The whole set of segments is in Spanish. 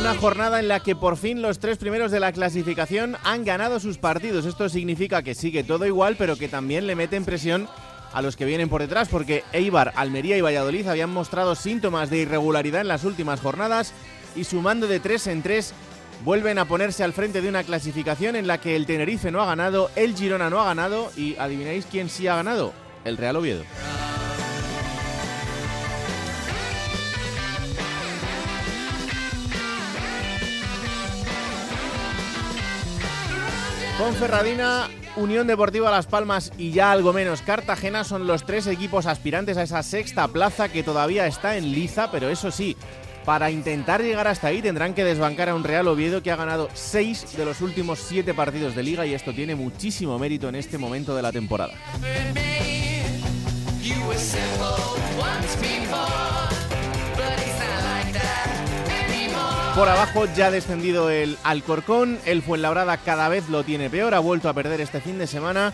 Una jornada en la que por fin los tres primeros de la clasificación han ganado sus partidos. Esto significa que sigue todo igual, pero que también le meten presión a los que vienen por detrás, porque Eibar, Almería y Valladolid habían mostrado síntomas de irregularidad en las últimas jornadas y sumando de tres en tres vuelven a ponerse al frente de una clasificación en la que el Tenerife no ha ganado, el Girona no ha ganado y adivináis quién sí ha ganado, el Real Oviedo. Ponferradina, Unión Deportiva Las Palmas y ya algo menos Cartagena son los tres equipos aspirantes a esa sexta plaza que todavía está en liza, pero eso sí, para intentar llegar hasta ahí tendrán que desbancar a un Real Oviedo que ha ganado seis de los últimos siete partidos de liga y esto tiene muchísimo mérito en este momento de la temporada. Por abajo ya ha descendido el Alcorcón, el Fuenlabrada cada vez lo tiene peor, ha vuelto a perder este fin de semana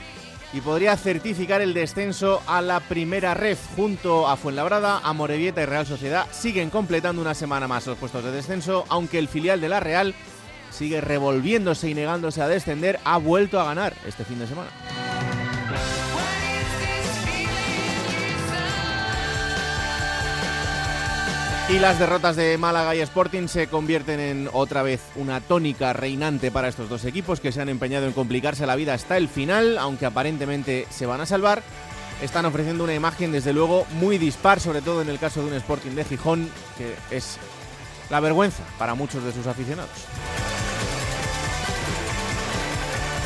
y podría certificar el descenso a la primera ref junto a Fuenlabrada, a Morevieta y Real Sociedad. Siguen completando una semana más los puestos de descenso, aunque el filial de la Real sigue revolviéndose y negándose a descender, ha vuelto a ganar este fin de semana. Y las derrotas de Málaga y Sporting se convierten en otra vez una tónica reinante para estos dos equipos que se han empeñado en complicarse la vida hasta el final, aunque aparentemente se van a salvar. Están ofreciendo una imagen desde luego muy dispar, sobre todo en el caso de un Sporting de Gijón, que es la vergüenza para muchos de sus aficionados.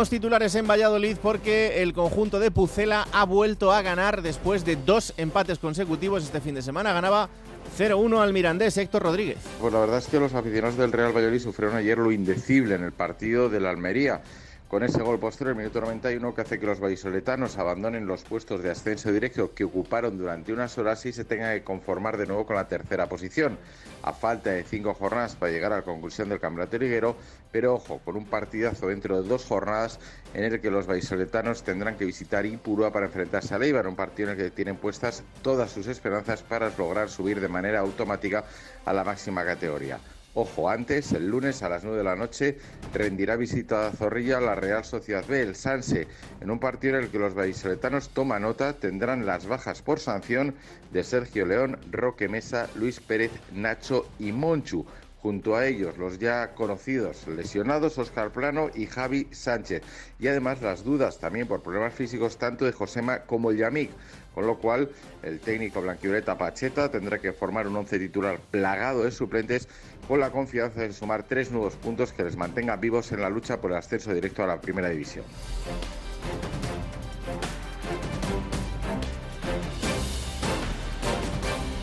Arrancamos titulares en Valladolid porque el conjunto de Pucela ha vuelto a ganar después de dos empates consecutivos este fin de semana. Ganaba 0-1 al Mirandés, Héctor Rodríguez. Pues la verdad es que los aficionados del Real Valladolid sufrieron ayer lo indecible en el partido de la Almería con ese gol posterior, el minuto 91, que hace que los vallisoletanos abandonen los puestos de ascenso directo que ocuparon durante unas horas y se tengan que conformar de nuevo con la tercera posición, a falta de cinco jornadas para llegar a la conclusión del campeonato liguero, pero ojo, con un partidazo dentro de dos jornadas en el que los vallisoletanos tendrán que visitar Ipurúa para enfrentarse a Leibar, un partido en el que tienen puestas todas sus esperanzas para lograr subir de manera automática a la máxima categoría. Ojo, antes, el lunes a las 9 de la noche, rendirá visita a Zorrilla la Real Sociedad B, el Sanse, en un partido en el que los vallisoletanos toma nota, tendrán las bajas por sanción de Sergio León, Roque Mesa, Luis Pérez, Nacho y Monchu. Junto a ellos, los ya conocidos lesionados Oscar Plano y Javi Sánchez. Y además las dudas también por problemas físicos tanto de Josema como Yamik con lo cual el técnico blanquioleta Pacheta tendrá que formar un once titular plagado de suplentes con la confianza de sumar tres nuevos puntos que les mantengan vivos en la lucha por el ascenso directo a la primera división.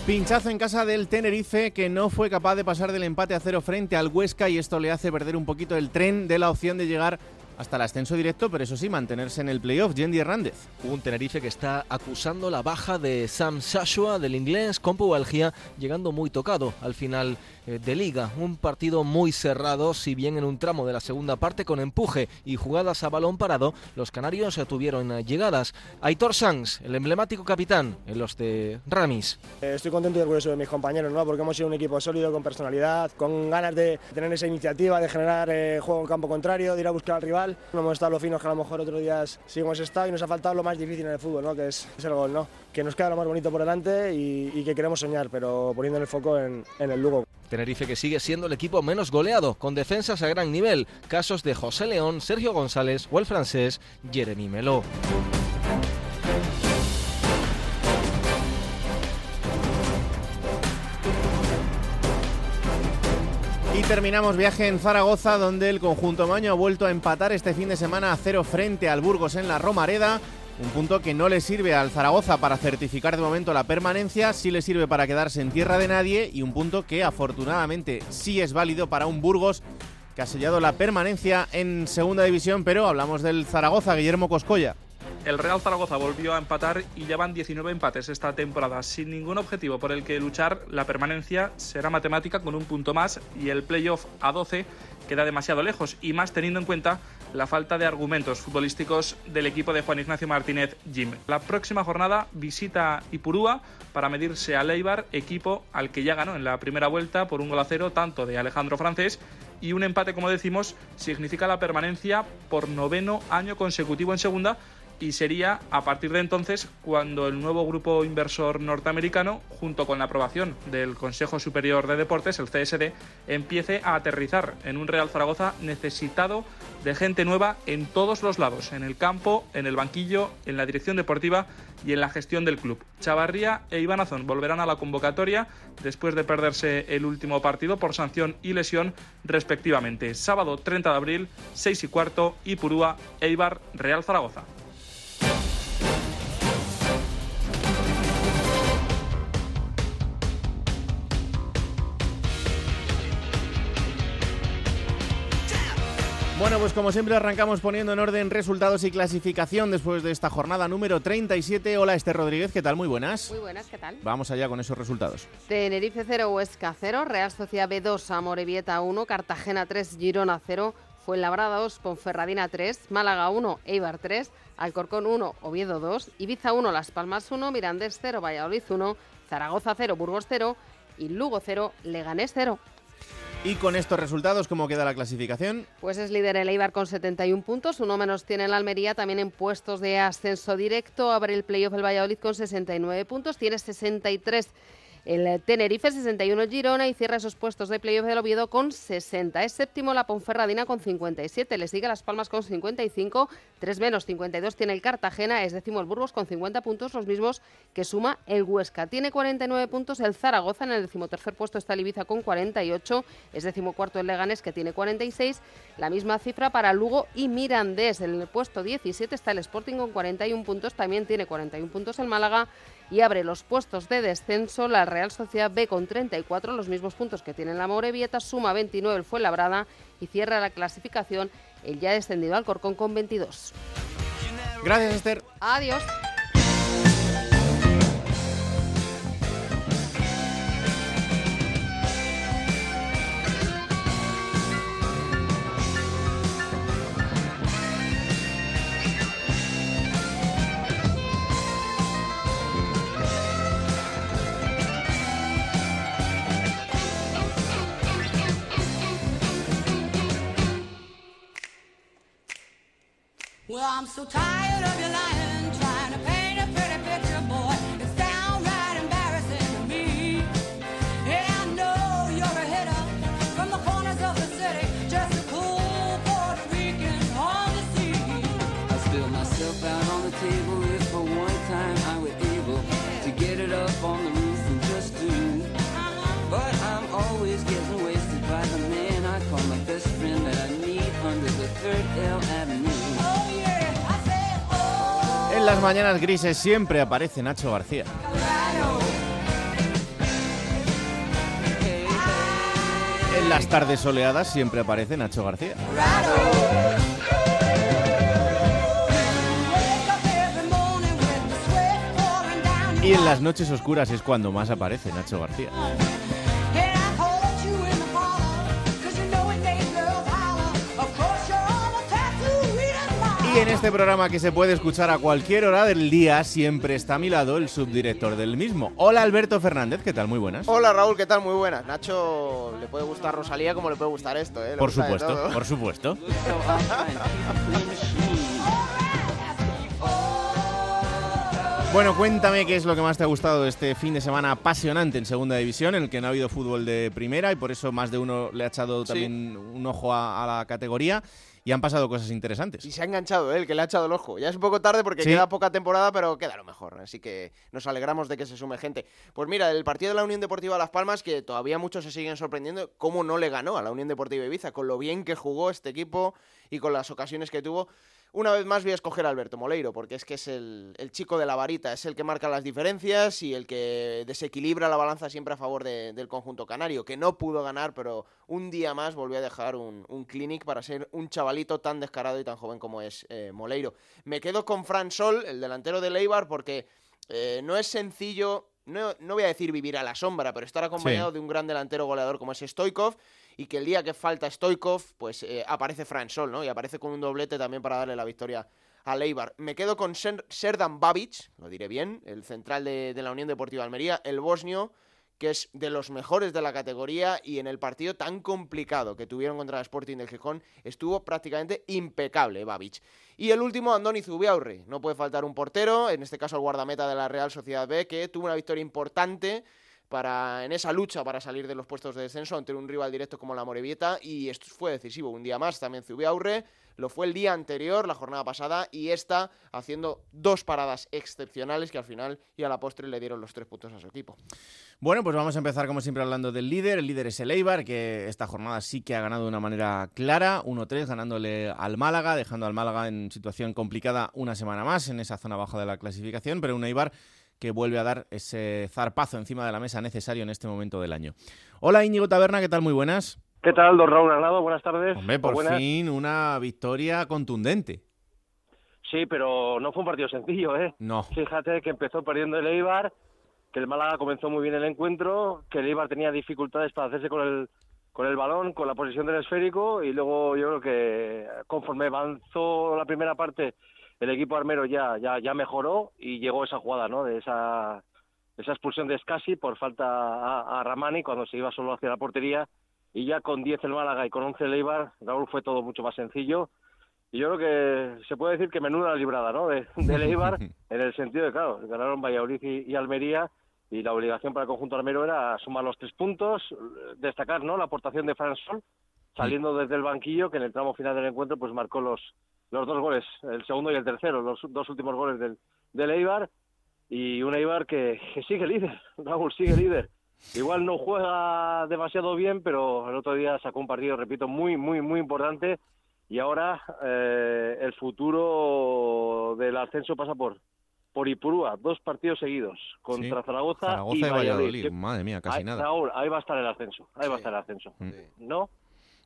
Pinchazo en casa del Tenerife que no fue capaz de pasar del empate a cero frente al Huesca y esto le hace perder un poquito el tren de la opción de llegar hasta el ascenso directo, pero eso sí, mantenerse en el playoff. Yendi Hernández. Un Tenerife que está acusando la baja de Sam Shashua, del inglés, con pubalgia, llegando muy tocado al final de liga. Un partido muy cerrado, si bien en un tramo de la segunda parte con empuje y jugadas a balón parado, los canarios tuvieron eh, llegadas. Aitor Sanz, el emblemático capitán en los de Ramis. Eh, estoy contento y orgulloso de mis compañeros, ¿no? porque hemos sido un equipo sólido, con personalidad, con ganas de tener esa iniciativa, de generar juego en campo contrario, de ir a buscar al rival. No hemos estado los finos que a lo mejor otros días sí hemos estado y nos ha faltado lo más difícil en el fútbol, ¿no? que es, el gol. ¿no? Que nos queda lo más bonito por delante y, que queremos soñar, pero poniendo el foco en, en el Lugo. Tenerife que sigue siendo el equipo menos goleado, con defensas a gran nivel. Casos de José León, Sergio González o el francés Jeremy Melo. Y terminamos viaje en Zaragoza, donde el conjunto maño ha vuelto a empatar este fin de semana a cero frente al Burgos en la Romareda. Un punto que no le sirve al Zaragoza para certificar de momento la permanencia, sí le sirve para quedarse en tierra de nadie y un punto que afortunadamente sí es válido para un Burgos que ha sellado la permanencia en segunda división, pero hablamos del Zaragoza, Guillermo Coscoya. El Real Zaragoza volvió a empatar y llevan 19 empates esta temporada, sin ningún objetivo por el que luchar. La permanencia será matemática con un punto más y el playoff a 12 queda demasiado lejos y más teniendo en cuenta la falta de argumentos futbolísticos del equipo de Juan Ignacio Martínez Jim. La próxima jornada visita Ipurúa para medirse a Leibar, equipo al que ya ganó en la primera vuelta por un gol a cero tanto de Alejandro Francés y un empate, como decimos, significa la permanencia por noveno año consecutivo en segunda y sería a partir de entonces cuando el nuevo grupo inversor norteamericano, junto con la aprobación del Consejo Superior de Deportes, el CSD, empiece a aterrizar en un Real Zaragoza necesitado de gente nueva en todos los lados, en el campo, en el banquillo, en la dirección deportiva y en la gestión del club. Chavarría e Ibanazón volverán a la convocatoria después de perderse el último partido por sanción y lesión respectivamente. Sábado 30 de abril, 6 y cuarto, Ipurúa, Eibar, Real Zaragoza. Bueno, pues como siempre arrancamos poniendo en orden resultados y clasificación después de esta jornada número 37. Hola Esther Rodríguez, ¿qué tal? Muy buenas. Muy buenas, ¿qué tal? Vamos allá con esos resultados. Tenerife 0, Huesca 0, Real Sociedad B2, Amorebieta 1, Cartagena 3, Girona 0, Fuenlabrada 2, Ponferradina 3, Málaga 1, Eibar 3, Alcorcón 1, Oviedo 2, Ibiza 1, Las Palmas 1, Mirandés 0, Valladolid 1, Zaragoza 0, Burgos 0 y Lugo 0, Leganés 0. Y con estos resultados, ¿cómo queda la clasificación? Pues es líder el Eibar con 71 puntos, uno menos tiene el Almería, también en puestos de ascenso directo, abre el playoff el Valladolid con 69 puntos, tiene 63 el Tenerife 61 Girona y cierra esos puestos de playoff del Oviedo con 60. Es séptimo la Ponferradina con 57. Le sigue Las Palmas con 55. 3 menos 52 tiene el Cartagena. Es décimo el Burgos con 50 puntos, los mismos que suma el Huesca. Tiene 49 puntos el Zaragoza. En el decimotercer puesto está el Ibiza con 48. Es decimocuarto el Leganés que tiene 46. La misma cifra para Lugo y Mirandés. En el puesto 17 está el Sporting con 41 puntos. También tiene 41 puntos el Málaga y abre los puestos de descenso la Real Sociedad B con 34, los mismos puntos que tiene la Morevieta, suma 29 el Fuenlabrada y cierra la clasificación el ya descendido Alcorcón con 22. Gracias, Esther. Adiós. I'm so tired of your lying, las mañanas grises siempre aparece Nacho García. En las tardes soleadas siempre aparece Nacho García. Y en las noches oscuras es cuando más aparece Nacho García. Y en este programa que se puede escuchar a cualquier hora del día, siempre está a mi lado el subdirector del mismo. Hola Alberto Fernández, ¿qué tal? Muy buenas. Hola Raúl, ¿qué tal? Muy buenas. Nacho le puede gustar Rosalía como le puede gustar esto, ¿eh? Le Por supuesto, por supuesto. Bueno, cuéntame qué es lo que más te ha gustado de este fin de semana apasionante en Segunda División, en el que no ha habido fútbol de primera y por eso más de uno le ha echado Sí. también un ojo a, a la categoría y han pasado cosas interesantes. Y se ha enganchado. El que le ha echado el ojo. Ya es un poco tarde porque Sí. queda poca temporada, pero queda lo mejor. Así que nos alegramos de que se sume gente. Pues mira, el partido de la Unión Deportiva Las Palmas, que todavía muchos se siguen sorprendiendo, cómo no le ganó a la Unión Deportiva Ibiza, con lo bien que jugó este equipo y con las ocasiones que tuvo. Una vez más voy a escoger a Alberto Moleiro, porque es que es el, el chico de la varita, es el que marca las diferencias y el que desequilibra la balanza siempre a favor de- del conjunto canario, que no pudo ganar, pero un día más volvió a dejar un, un clinic para ser un chavalito tan descarado y tan joven como es eh, Moleiro. Me quedo con Fran Sol, el delantero de Leibar, porque eh, no es sencillo, no, no voy a decir vivir a la sombra, pero estar acompañado Sí. de un gran delantero goleador como es Stoikov y que el día que falta Stoikov, pues eh, aparece Fran Sol, ¿no? Y aparece con un doblete también para darle la victoria a Leibar. Me quedo con Ser- Serdan Babic, lo diré bien, el central de, de la Unión Deportiva Almería, el bosnio, que es de los mejores de la categoría y en el partido tan complicado que tuvieron contra el Sporting del Gijón estuvo prácticamente impecable Babic. Y el último, Andoni Zubiaurre. No puede faltar un portero, en este caso el guardameta de la Real Sociedad B, que tuvo una victoria importante para en esa lucha para salir de los puestos de descenso ante un rival directo como la Morevieta y esto fue decisivo un día más también Zubiaurre lo fue el día anterior la jornada pasada y esta haciendo dos paradas excepcionales que al final y a la postre le dieron los tres puntos a su equipo Bueno, pues vamos a empezar como siempre hablando del líder. El líder es el Eibar, que esta jornada sí que ha ganado de una manera clara, 1-3, ganándole al Málaga, dejando al Málaga en situación complicada una semana más en esa zona baja de la clasificación, pero un Eibar que vuelve a dar ese zarpazo encima de la mesa necesario en este momento del año. Hola Íñigo Taberna, ¿qué tal? Muy buenas. ¿Qué tal, don Raúl Arnado? Buenas tardes. Hombre, por buenas. fin una victoria contundente. Sí, pero no fue un partido sencillo, ¿eh? No. Fíjate que empezó perdiendo el Eibar, que el Málaga comenzó muy bien el encuentro, que el Eibar tenía dificultades para hacerse con el con el balón, con la posición del esférico y luego yo creo que conforme avanzó la primera parte el equipo armero ya ya ya mejoró y llegó esa jugada, ¿no? De esa esa expulsión de Scassi por falta a, a Ramani cuando se iba solo hacia la portería y ya con 10 el Málaga y con 11 el Eibar, Raúl fue todo mucho más sencillo. Y yo creo que se puede decir que menuda la librada, ¿no? De, del Eibar, en el sentido de, claro, ganaron Valladolid y, y Almería y la obligación para el conjunto armero era sumar los tres puntos, destacar, ¿no? La aportación de Fran Sol, saliendo desde el banquillo, que en el tramo final del encuentro pues marcó los, los dos goles, el segundo y el tercero, los dos últimos goles del, del Eibar, y un Eibar que, que sigue líder, Raúl sigue líder. Igual no juega demasiado bien, pero el otro día sacó un partido, repito, muy, muy, muy importante. Y ahora eh, el futuro del ascenso pasa por por Ipurúa, dos partidos seguidos contra Sí, Zaragoza, Zaragoza y Valladolid. Valladolid. Madre mía, casi ahí, nada. Raúl, ahí va a estar el ascenso, ahí va a estar el ascenso. Mm. ¿No?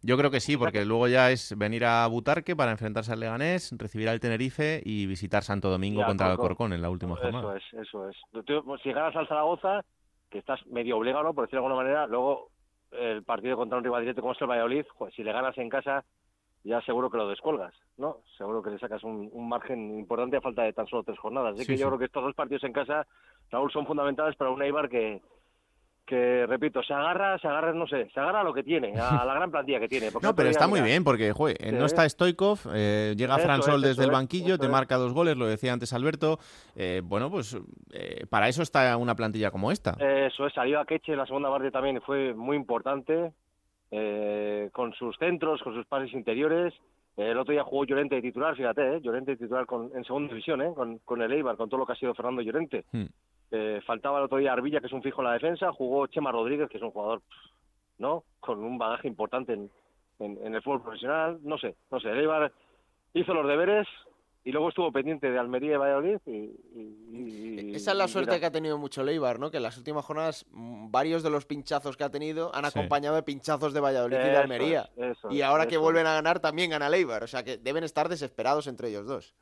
Yo creo que sí, porque luego ya es venir a Butarque para enfrentarse al Leganés, recibir al Tenerife y visitar Santo Domingo contra el Corcón. En la última jornada. Eso es, eso es. Tú, si ganas al Zaragoza, que estás medio obligado, ¿no? por decirlo de alguna manera, luego el partido contra un rival directo como es el Valladolid, si le ganas en casa, ya seguro que lo descolgas, ¿no? Seguro que le sacas un, un margen importante a falta de tan solo tres jornadas. Así Sí, que yo sí. creo que estos dos partidos en casa, Raúl, son fundamentales para un Eibar que, que repito, se agarra, se agarra, no sé, se agarra a lo que tiene, a la gran plantilla que tiene. No, pero está muy bien porque joder, eh, no está Stoikov, eh, llega Eso Fran es, Sol eso desde el banquillo, te marca dos goles, lo decía antes Alberto. Eh, bueno, pues eh, para eso está una plantilla como esta. Eso es, salió a Queche en la segunda parte también, fue muy importante, eh, con sus centros, con sus pases interiores. Eh, el otro día jugó Llorente de titular, fíjate, eh, Llorente de titular con, en segunda división, eh, con, con el Eibar, con todo lo que ha sido Fernando Llorente. Hmm. Eh, faltaba el otro día Arbilla, que es un fijo en la defensa, jugó Chema Rodríguez, que es un jugador, ¿no? Con un bagaje importante en, en, en el fútbol profesional, no sé, no sé, el Eibar hizo los deberes y luego estuvo pendiente de Almería y Valladolid y... y- y- Esa es la y suerte mira, que ha tenido mucho Leibar, ¿no? Que en las últimas jornadas mm, varios de los pinchazos que ha tenido han Sí. acompañado de pinchazos de Valladolid y de Almería. es, eso y ahora que vuelven a ganar también gana Leibar. O sea que deben estar desesperados entre ellos dos.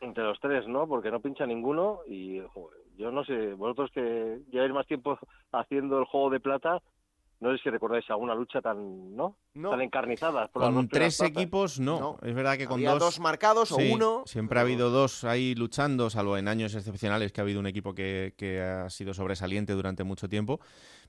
Entre los tres, ¿no? Porque no pincha ninguno y joder, yo no sé, vosotros que lleváis más tiempo haciendo el juego de plata, No sé si recordáis alguna lucha tan, ¿no? No. Tan encarnizada. por Con tres equipos, no. No. Es verdad que con Había dos... dos marcados o uno. Siempre ha habido dos ahí luchando, salvo en años excepcionales que ha habido un equipo que, que ha sido sobresaliente durante mucho tiempo.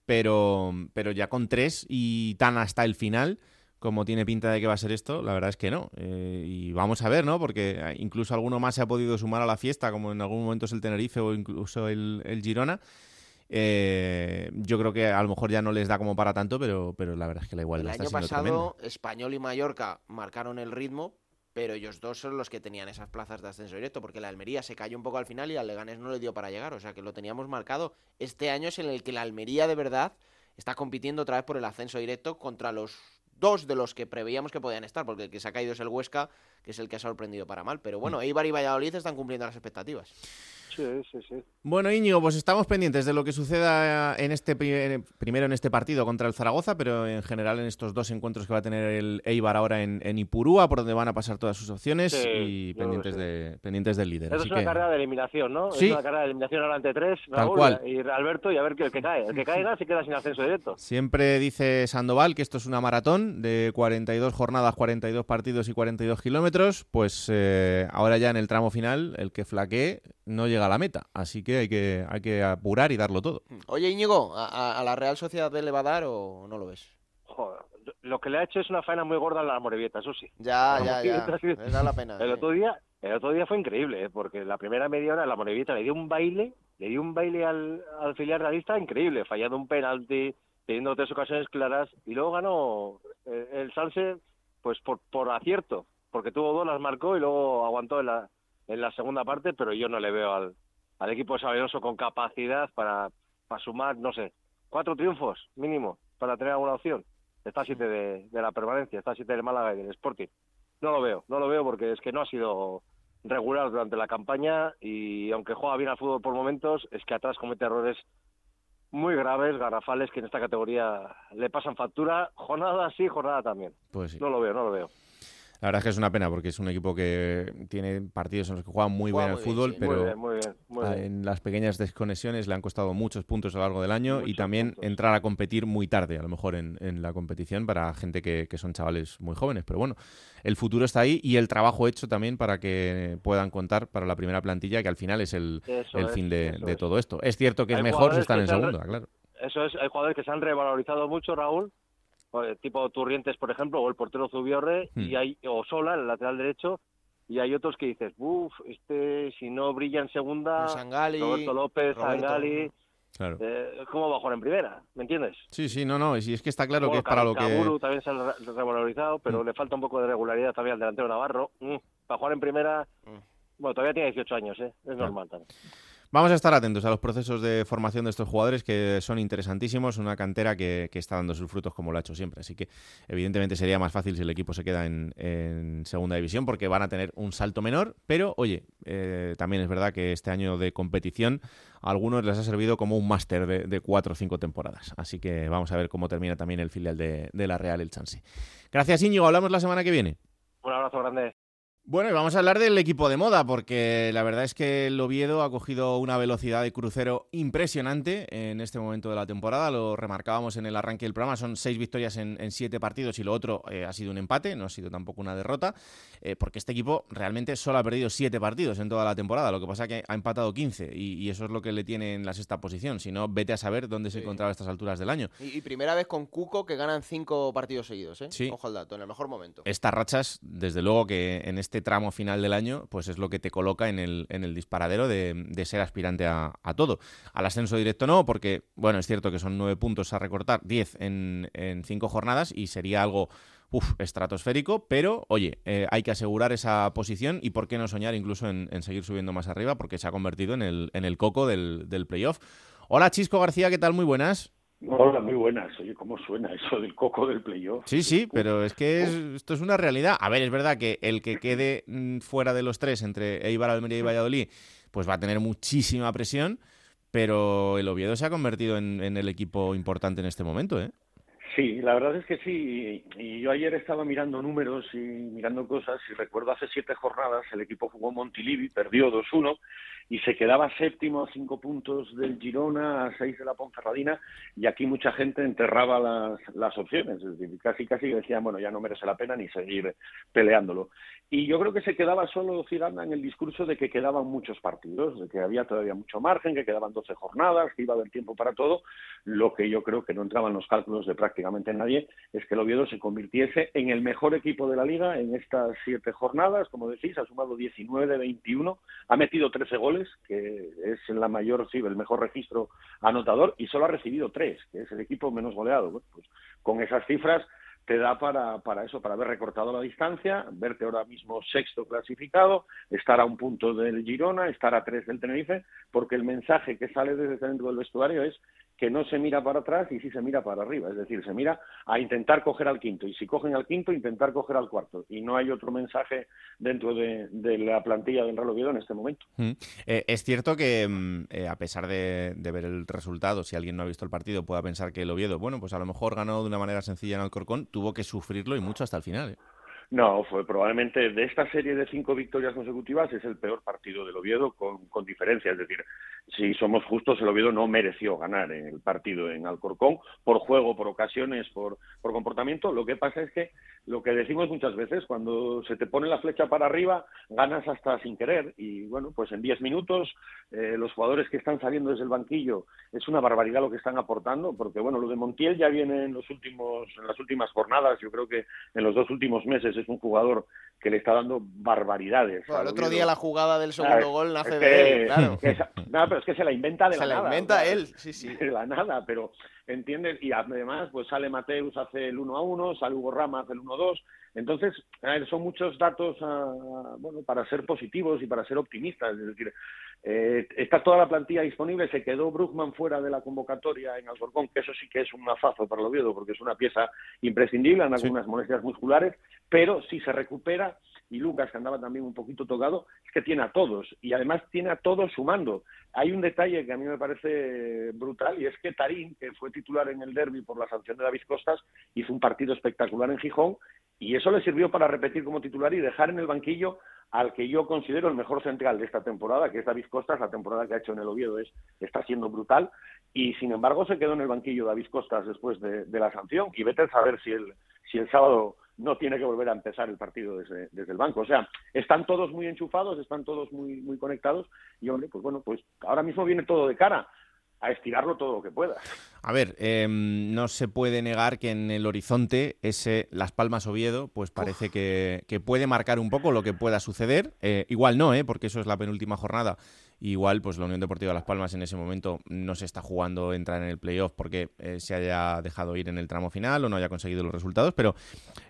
Pero, pero ya con tres y tan hasta el final, como tiene pinta de que va a ser esto, la verdad es que no. Eh, y vamos a ver, ¿no? Porque eh, incluso alguno más se ha podido sumar a la fiesta, como en algún momento es el Tenerife o incluso el, el Girona. Eh, yo creo que a lo mejor ya no les da como para tanto, pero, pero la verdad es que la El igualdad está año siendo pasado, tremenda. Español y Mallorca marcaron el ritmo, pero ellos dos son los que tenían esas plazas de ascenso directo, porque la Almería se cayó un poco al final y al Leganés no le dio para llegar, o sea que lo teníamos marcado. Este año es en el que la Almería de verdad está compitiendo otra vez por el ascenso directo contra los dos de los que preveíamos que podían estar, porque el que se ha caído es el Huesca, que es el que ha sorprendido para mal. Pero Mm. bueno, Eibar y Valladolid están cumpliendo las expectativas. Sí, sí, sí. Bueno, Íñigo, pues estamos pendientes de lo que suceda en este primer- primero en este partido contra el Zaragoza, pero en general en estos dos encuentros que va a tener el Eibar ahora en, en Ipurúa, por donde van a pasar todas sus opciones Sí, y pendientes, de, pendientes del líder. Eso es una que, carrera de eliminación, ¿no? Sí. Es una carrera de eliminación ahora ante tres, Tal Raúl cual. y Alberto, y a ver que el que cae. El que caiga se queda sin ascenso directo. Siempre dice Sandoval que esto es una maratón de 42 jornadas, 42 partidos y 42 kilómetros. Pues eh, ahora ya en el tramo final, el que flaquee no llega a la meta. Así que hay que, hay que apurar y darlo todo. Oye, Íñigo, ¿a, a- a la Real Sociedad le va a dar o no lo ves? Joder, lo que le ha hecho es una faena muy gorda en la Morevieta, eso sí. Ya, La ya, ya. Sí. Da la pena. El eh. otro día, el otro día fue increíble, ¿eh? porque la primera media hora la Morevieta le dio un baile, le dio un baile al, al filial realista increíble, fallando un penalti, teniendo tres ocasiones claras, y luego ganó eh, el Salse pues por, por acierto, porque tuvo dos, las marcó y luego aguantó en la, en la segunda parte, pero yo no le veo al, al equipo de Saberoso con capacidad para, para sumar, no sé, cuatro triunfos mínimo para tener alguna opción. Está siete de, de la permanencia, está siete del Málaga y del Sporting. No lo veo, no lo veo porque es que no ha sido regular durante la campaña y aunque juega bien al fútbol por momentos, es que atrás comete errores muy graves, garrafales, que en esta categoría le pasan factura, jornada sí, jornada también. Pues sí. No lo veo, no lo veo. La verdad es que es una pena porque es un equipo que tiene partidos en los que juega muy Juega bien al fútbol, sí. pero Muy bien, muy bien, muy bien. en las pequeñas desconexiones le han costado muchos puntos a lo largo del año y también puntos. entrar a competir muy tarde, a lo mejor en, en la competición para gente que, que son chavales muy jóvenes. Pero bueno, el futuro está ahí y el trabajo hecho también para que puedan contar para la primera plantilla, que al final es el, Eso el es, fin de, todo esto. Es cierto que es mejor si están en segunda, claro. Eso es, hay jugadores que se han revalorizado mucho, Raúl, tipo Turrientes, por ejemplo, o el portero Zubiorre, Hmm. y hay, o Sola, el lateral derecho, y hay otros que dices, uff, este si no brilla en segunda, Sangali, Roberto López, Roberto. Sangali, claro. eh, ¿cómo va a jugar en primera? ¿Me entiendes? Sí, sí, no, no, y si es que está claro que es para lo Kaburu que... también se ha re- revalorizado, pero Mm. le falta un poco de regularidad también al delantero Navarro. Mm, Para jugar en primera, Mm. bueno, todavía tiene 18 años, ¿eh? es normal también. Vamos a estar atentos a los procesos de formación de estos jugadores que son interesantísimos, una cantera que, que está dando sus frutos como lo ha hecho siempre. Así que evidentemente sería más fácil si el equipo se queda en, segunda división porque van a tener un salto menor, pero oye, eh, también es verdad que este año de competición a algunos les ha servido como un máster de, cuatro o cinco temporadas. Así que vamos a ver cómo termina también el filial de, de la Real El Chance. Gracias Íñigo, hablamos la semana que viene. Un abrazo grande. Bueno, y vamos a hablar del equipo de moda, porque la verdad es que el Oviedo ha cogido una velocidad de crucero impresionante en este momento de la temporada. Lo remarcábamos en el arranque del programa. Son seis victorias en, en siete partidos y lo otro eh, ha sido un empate, no ha sido tampoco una derrota, eh, porque este equipo realmente solo ha perdido siete partidos en toda la temporada. Lo que pasa es que ha empatado 15 y, y eso es lo que le tiene en la sexta posición. Si no, vete a saber dónde se Sí. encontraba a estas alturas del año. Y, y primera vez con Cuco que ganan cinco partidos seguidos, ¿eh? Sí. Ojo al dato, en el mejor momento. Estas rachas, desde luego que en este tramo final del año, pues es lo que te coloca en el, en el disparadero de, de ser aspirante a, a todo. Al ascenso directo no, porque, bueno, es cierto que son nueve puntos a recortar, diez en, en cinco jornadas y sería algo, uf, estratosférico, pero, oye, eh, hay que asegurar esa posición y por qué no soñar incluso en, en seguir subiendo más arriba, porque se ha convertido en el, en el coco del, del playoff. Hola, Chisco García, ¿qué tal? Muy buenas. Hola, muy buenas. Oye, ¿cómo suena eso del coco del playoff? Sí, sí, pero es que es- esto es una realidad. A ver, es verdad que el que quede mm, fuera de los tres entre Eibar, Almería y Valladolid, pues va a tener muchísima presión, pero el Oviedo se ha convertido en, en el equipo importante en este momento, ¿eh? Sí, la verdad es que sí. Y yo ayer estaba mirando números y mirando cosas y recuerdo hace siete jornadas el equipo jugó Montilivi, perdió 2-1 y se quedaba séptimo a cinco puntos del Girona, a seis de la Ponferradina y aquí mucha gente enterraba las, las opciones. Es decir, casi casi decían, bueno, ya no merece la pena ni seguir peleándolo. Y yo creo que se quedaba solo Zidane en el discurso de que quedaban muchos partidos, de que había todavía mucho margen, que quedaban 12 jornadas, que iba a haber tiempo para todo. Lo que yo creo que no entraba en los cálculos de prácticamente nadie es que el Oviedo se convirtiese en el mejor equipo de la liga en estas siete jornadas. Como decís, ha sumado 19 de 21, ha metido 13 goles, que es la mayor, sí, el mejor registro anotador, y solo ha recibido tres, que es el equipo menos goleado. Bueno, pues con esas cifras te da para, para eso, para haber recortado la distancia, verte ahora mismo sexto clasificado, estar a un punto del Girona, estar a tres del Tenerife, porque el mensaje que sale desde dentro del vestuario es que no se mira para atrás y sí se mira para arriba, es decir, se mira a intentar coger al quinto y si cogen al quinto, intentar coger al cuarto y no hay otro mensaje dentro de, la plantilla del Real Oviedo en este momento. Mm. Eh, es cierto que, mm, eh, a pesar de, de ver el resultado, si alguien no ha visto el partido, pueda pensar que el Oviedo, bueno, pues a lo mejor ganó de una manera sencilla en Alcorcón, tuvo que sufrirlo y mucho hasta el final. ¿eh? No, fue probablemente de esta serie de cinco victorias consecutivas es el peor partido del Oviedo con, con diferencia. Es decir, si somos justos, el Oviedo no mereció ganar el partido en Alcorcón por juego, por ocasiones, por, por comportamiento. Lo que pasa es que lo que decimos muchas veces, cuando se te pone la flecha para arriba, ganas hasta sin querer. Y bueno, pues en diez minutos eh, los jugadores que están saliendo desde el banquillo es una barbaridad lo que están aportando, porque bueno, lo de Montiel ya viene en los últimos, en las últimas jornadas. Yo creo que en los dos últimos meses es un jugador que le está dando barbaridades. Bueno, el otro día la jugada del segundo Claro, gol nace es de él, claro. esa- no, pero es que se la inventa de Se la la nada. inventa o sea, él, sí, sí. De la nada, pero ¿entiendes? Y además, pues sale Mateus, hace el 1 a 1, sale Hugo Rama, hace el 1 a 2. Entonces, a ver, son muchos datos ah, bueno, para ser positivos y para ser optimistas. Es decir, eh, está toda la plantilla disponible, se quedó Brugman fuera de la convocatoria en Alcorcón, que eso sí que es un afazo para el Oviedo, porque es una pieza imprescindible en algunas molestias musculares, pero si se recupera, y Lucas, que andaba también un poquito tocado, es que tiene a todos, y además tiene a todos sumando. Hay un detalle que a mí me parece brutal, y es que Tarín, que fue titular en el derby por la sanción de David Costas, hizo un partido espectacular en Gijón, y eso le sirvió para repetir como titular y dejar en el banquillo al que yo considero el mejor central de esta temporada, que es David Costas. La temporada que ha hecho en el Oviedo es, está siendo brutal. Y sin embargo se quedó en el banquillo David Costas después de, de la sanción. Y vete a saber si el, si el sábado no tiene que volver a empezar el partido desde, desde el banco. O sea, están todos muy enchufados, están todos muy, muy conectados. Y hombre, pues bueno, pues ahora mismo viene todo de cara a estirarlo todo lo que pueda. A ver, eh, no se puede negar que en el horizonte ese Las Palmas Oviedo, pues parece que, que puede marcar un poco lo que pueda suceder. Eh, igual no, ¿eh? porque eso es la penúltima jornada. Igual, pues la Unión Deportiva Las Palmas en ese momento no se está jugando entrar en el playoff porque eh, se haya dejado ir en el tramo final o no haya conseguido los resultados, pero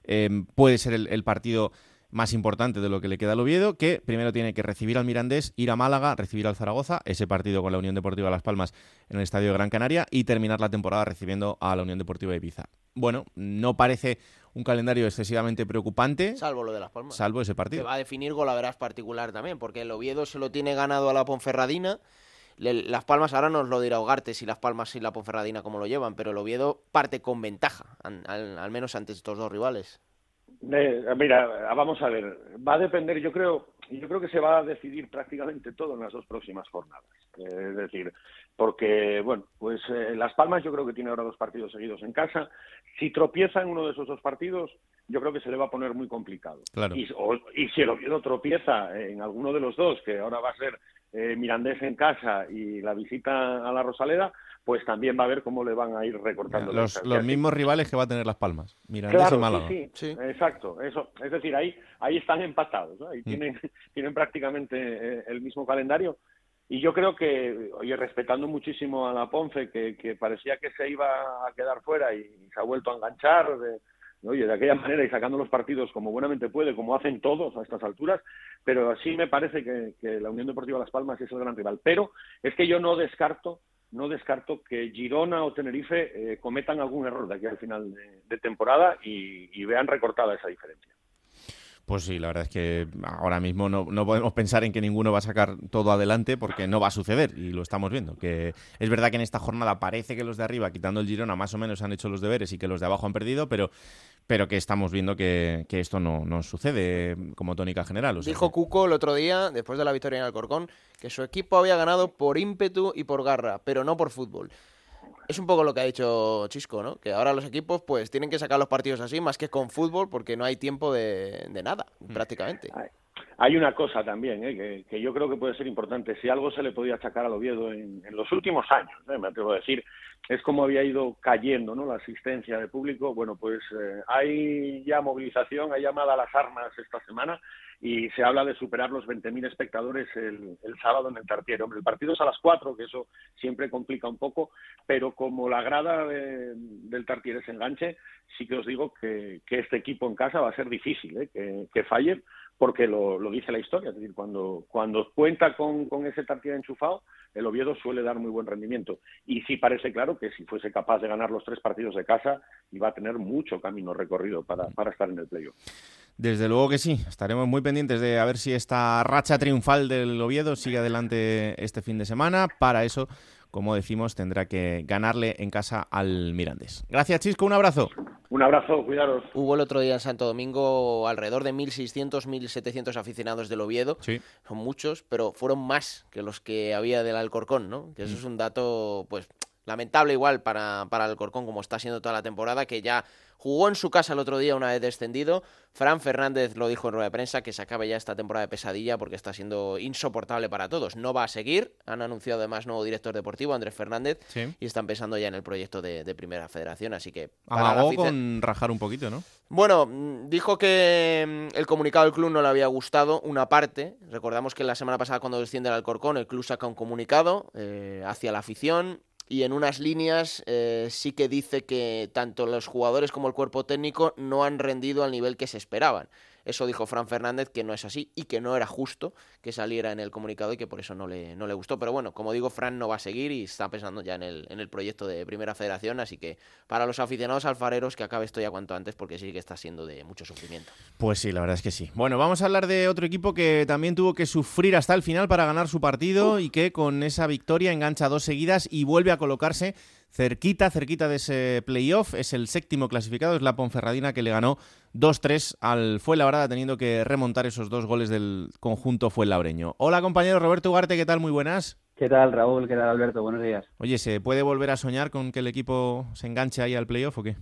eh, puede ser el, el partido más importante de lo que le queda al Oviedo, que primero tiene que recibir al Mirandés, ir a Málaga, recibir al Zaragoza, ese partido con la Unión Deportiva Las Palmas en el Estadio de Gran Canaria y terminar la temporada recibiendo a la Unión Deportiva de Ibiza. Bueno, no parece un calendario excesivamente preocupante, Salvo lo de Las Palmas. salvo ese Que partido. va a definir golaveras particular también, porque el Oviedo se lo tiene ganado a la Ponferradina. Las Palmas ahora nos lo dirá Ugarte si Las Palmas y la Ponferradina cómo lo llevan, pero el Oviedo parte con ventaja, al, al menos ante estos dos rivales. Eh, mira, vamos a ver, va a depender, yo creo, yo creo que se va a decidir prácticamente todo en las dos próximas jornadas. Eh, es decir, porque, bueno, pues eh, Las Palmas yo creo que tiene ahora dos partidos seguidos en casa. Si tropieza en uno de esos dos partidos, yo creo que se le va a poner muy complicado. Claro. Y, o- y si el Oviedo tropieza en alguno de los dos, que ahora va a ser eh, Mirandés en casa y la visita a la Rosaleda, pues también va a ver cómo le van a ir recortando Los, los mismos rivales que va a tener Las Palmas, Mirandés Claro, y Málaga. sí, sí, exacto, eso. Es decir, ahí, ahí están empatados, ¿no? Ahí Mm. tienen, tienen prácticamente eh, el mismo calendario. Y yo creo que, oye, respetando muchísimo a la Ponce, que, que parecía que se iba a quedar fuera y se ha vuelto a enganchar, de, oye, de aquella manera y sacando los partidos como buenamente puede, como hacen todos a estas alturas, pero sí me parece que, la Unión Deportiva Las Palmas es el gran rival. Pero es que yo no descarto no descarto que Girona o Tenerife eh, cometan algún error de aquí al final de, temporada y, y vean recortada esa diferencia. Pues sí, la verdad es que ahora mismo no, no podemos pensar en que ninguno va a sacar todo adelante porque no va a suceder y lo estamos viendo. Que es verdad que en esta jornada parece que los de arriba, quitando el Girona, más o menos han hecho los deberes y que los de abajo han perdido, pero, pero que estamos viendo que, que esto no, no sucede como tónica general. o sea Dijo Cuco el otro día, después de la victoria en Alcorcón, que su equipo había ganado por ímpetu y por garra, pero no por fútbol. Es un poco lo que ha dicho Chisco, ¿no? Que ahora los equipos pues tienen que sacar los partidos así, más que con fútbol, porque no hay tiempo de, de nada, prácticamente. Hay una cosa también ¿eh? que, yo creo que puede ser importante. Si algo se le podía achacar al Oviedo en, los últimos años, ¿eh? me atrevo a decir, es como había ido cayendo la asistencia de público. Bueno, pues eh, hay ya movilización, hay llamada a las armas esta semana y se habla de superar los 20.000 espectadores el, el sábado en el Tartiere. Hombre, el partido es a las 4, que eso siempre complica un poco, pero como la grada de- del Tartiere se enganche, sí que os digo que, que este equipo en casa va a ser difícil ¿eh? que, que falle, porque lo, dice la historia. Es decir, cuando, cuando cuenta con, con ese Tartiere enchufado, el Oviedo suele dar muy buen rendimiento. Y sí parece claro que si fuese capaz de ganar los tres partidos de casa, iba a tener mucho camino recorrido para, para estar en el playoff. Desde luego que sí, estaremos muy pendientes de a ver si esta racha triunfal del Oviedo sigue adelante este fin de semana. Para eso, como decimos, tendrá que ganarle en casa al Mirandés. Gracias, Chisco, un abrazo. Un abrazo, cuidaros. Hubo el otro día en Santo Domingo alrededor de 1.600, 1.700 aficionados del Oviedo. Sí. Son muchos, pero fueron más que los que había del Alcorcón, ¿no? Que eso Mm. es un dato, pues, lamentable igual para, para el Alcorcón, como está siendo toda la temporada, que ya jugó en su casa el otro día una vez descendido. Fran Fernández lo dijo en rueda de prensa, que se acabe ya esta temporada de pesadilla porque está siendo insoportable para todos. No va a seguir. Han anunciado además nuevo director deportivo, Andrés Fernández, Sí. y están pensando ya en el proyecto de, de Primera Federación, así que... para Amagó con rajar un poquito, ¿no? bueno, mm, dijo que mm, el comunicado del club no le había gustado, una parte. Recordamos que la semana pasada cuando desciende el Alcorcón, el club saca un comunicado eh, hacia la afición y en unas líneas eh, sí que dice que tanto los jugadores como el cuerpo técnico no han rendido al nivel que se esperaban. Eso dijo Fran Fernández que no es así y que no era justo que saliera en el comunicado y que por eso no le, no le gustó. Pero bueno, como digo, Fran no va a seguir y está pensando ya en el, en el proyecto de Primera Federación, así que para los aficionados alfareros que acabe esto ya cuanto antes porque sí que está siendo de mucho sufrimiento. Pues sí, la verdad es que sí. Bueno, vamos a hablar de otro equipo que también tuvo que sufrir hasta el final para ganar su partido y que con esa victoria engancha dos seguidas y vuelve a colocarse cerquita, cerquita de ese playoff. Es el séptimo clasificado, es la Ponferradina que le ganó 2-3 al Fuenlabrada teniendo que remontar esos dos goles del conjunto Fuenlabreño. Hola compañero Roberto Ugarte, ¿qué tal? Muy buenas. ¿Qué tal, Raúl? ¿Qué tal, Alberto? Buenos días. Oye, ¿se puede volver a soñar con que el equipo se enganche ahí al playoff o qué?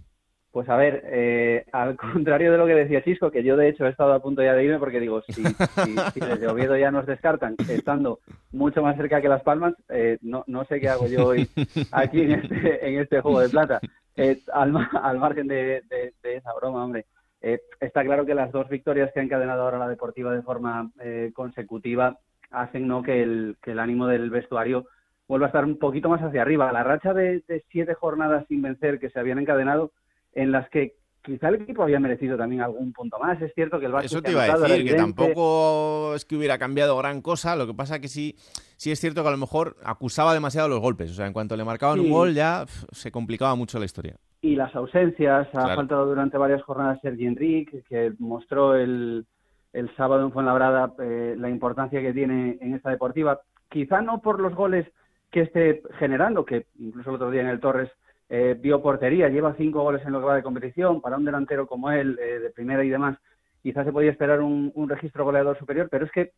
Pues a ver, eh, al contrario de lo que decía Chisco, que yo de hecho he estado a punto ya de irme porque digo, si, si, si desde Oviedo ya nos descartan, estando mucho más cerca que Las Palmas, eh, no, no sé qué hago yo hoy aquí en este, en este juego de plata. Eh, al, ma- al margen de, esa broma, hombre, eh, está claro que las dos victorias que ha encadenado ahora la Deportiva de forma eh, consecutiva hacen ¿no? que, el, ánimo del vestuario vuelva a estar un poquito más hacia arriba. La racha de siete jornadas sin vencer que se habían encadenado, en las que quizá el equipo había merecido también algún punto más. Es cierto que el Barça Eso te iba a decir, que tampoco es que hubiera cambiado gran cosa, lo que pasa que sí, sí es cierto que a lo mejor acusaba demasiado los golpes, o sea, en cuanto le marcaban un gol ya se complicaba mucho la historia. y las ausencias. Ha faltado durante varias jornadas Sergi Enrique, que mostró el, el sábado en Fuenlabrada eh, la importancia que tiene en esta deportiva. Quizá no por los goles que esté generando, que incluso el otro día en el Torres eh, vio portería, lleva cinco goles en lo que va de competición, para un delantero como él, eh, de primera y demás, quizás se podía esperar un, un registro goleador superior, pero es que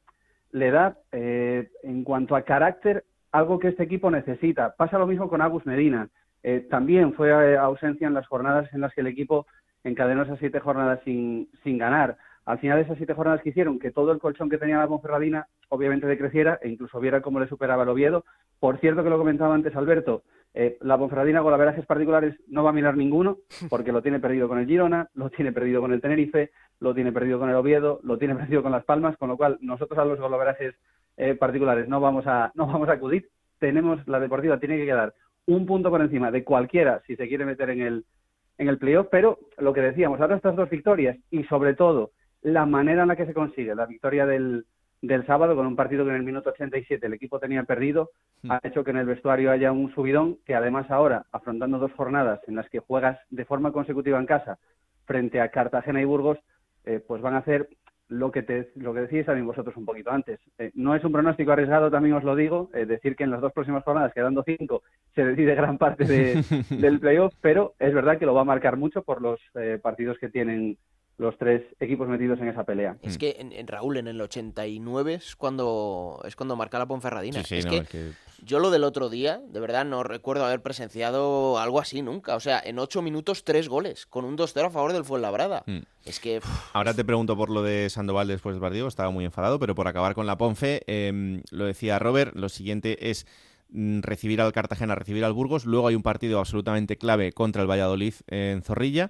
le da, eh, en cuanto a carácter, algo que este equipo necesita. Pasa lo mismo con Agus Medina. Eh, también fue eh, ausencia en las jornadas en las que el equipo encadenó esas siete jornadas sin, sin ganar. Al final esas siete jornadas que hicieron que todo el colchón que tenía la Ponferradina obviamente decreciera e incluso viera cómo le superaba el Oviedo. Por cierto, que lo comentaba antes Alberto, eh, la Ponferradina con laverajes particulares no va a mirar ninguno porque lo tiene perdido con el Girona, lo tiene perdido con el Tenerife, lo tiene perdido con el Oviedo, lo tiene perdido con Las Palmas, con lo cual nosotros a los golaverajes eh, particulares no vamos a no vamos a acudir. Tenemos la Deportiva tiene que quedar un punto por encima de cualquiera si se quiere meter en el en el playoff, pero lo que decíamos, ahora estas dos victorias y sobre todo la manera en la que se consigue la victoria del, del sábado con un partido que en el minuto 87 el equipo tenía perdido, ha hecho que en el vestuario haya un subidón que además ahora, afrontando dos jornadas en las que juegas de forma consecutiva en casa frente a Cartagena y Burgos, eh, pues van a hacer lo que te, lo que decís también vosotros un poquito antes. Eh, no es un pronóstico arriesgado, también os lo digo, eh, decir que en las dos próximas jornadas, quedando cinco, se decide gran parte de- del playoff, pero es verdad que lo va a marcar mucho por los eh, partidos que tienen los tres equipos metidos en esa pelea. Es que en, en Raúl, en el 89 es cuando es cuando marca la Ponferradina. Sí, sí, es, no, que es que- yo lo del otro día, de verdad, no recuerdo haber presenciado algo así nunca. O sea, en ocho minutos, tres goles, con un 2-0 a favor del Fuenlabrada. Mm. Es que... Ahora te pregunto por lo de Sandoval después del partido, estaba muy enfadado, pero por acabar con la Ponfe, eh, lo decía Robert, lo siguiente es mm, recibir al Cartagena, recibir al Burgos, luego hay un partido absolutamente clave contra el Valladolid en Zorrilla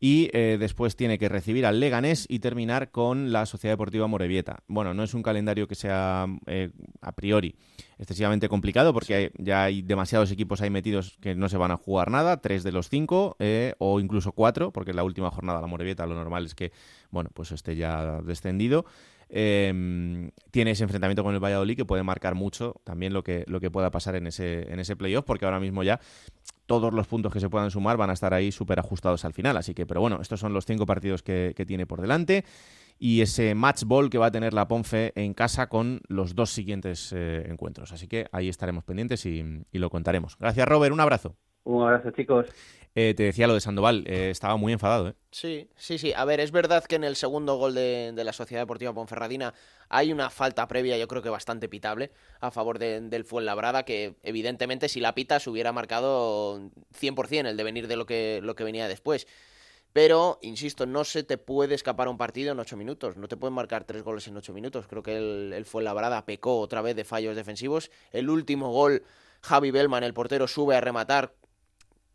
y eh, después tiene que recibir al Leganés y terminar con la Sociedad Deportiva Morevieta. Bueno, no es un calendario que sea eh, a priori excesivamente complicado porque hay- ya hay demasiados equipos ahí metidos que no se van a jugar nada, tres de los cinco eh, o incluso cuatro, porque en la última jornada la Morevieta lo normal es que bueno pues esté ya descendido. Eh, tiene ese enfrentamiento con el Valladolid que puede marcar mucho también lo que, lo que pueda pasar en ese, en ese playoff, porque ahora mismo ya todos los puntos que se puedan sumar van a estar ahí súper ajustados al final. Así que, pero bueno, estos son los cinco partidos que, tiene por delante y ese match ball que va a tener la Ponfe en casa con los dos siguientes eh, encuentros. Así que ahí estaremos pendientes y, y lo contaremos. Gracias, Robert. Un abrazo. Un abrazo, chicos. Eh, te decía lo de Sandoval, eh, estaba muy enfadado. ¿eh? Sí, sí, sí. A ver, es verdad que en el segundo gol de, la Sociedad Deportiva Ponferradina hay una falta previa, yo creo que bastante pitable, a favor de- del Fuenlabrada, que evidentemente si la pita se hubiera marcado 100% el devenir de lo que, lo que venía después. Pero, insisto, no se te puede escapar un partido en ocho minutos. No te pueden marcar tres goles en ocho minutos. Creo que el, el Fuenlabrada pecó otra vez de fallos defensivos. El último gol, Javi Bellman, el portero, sube a rematar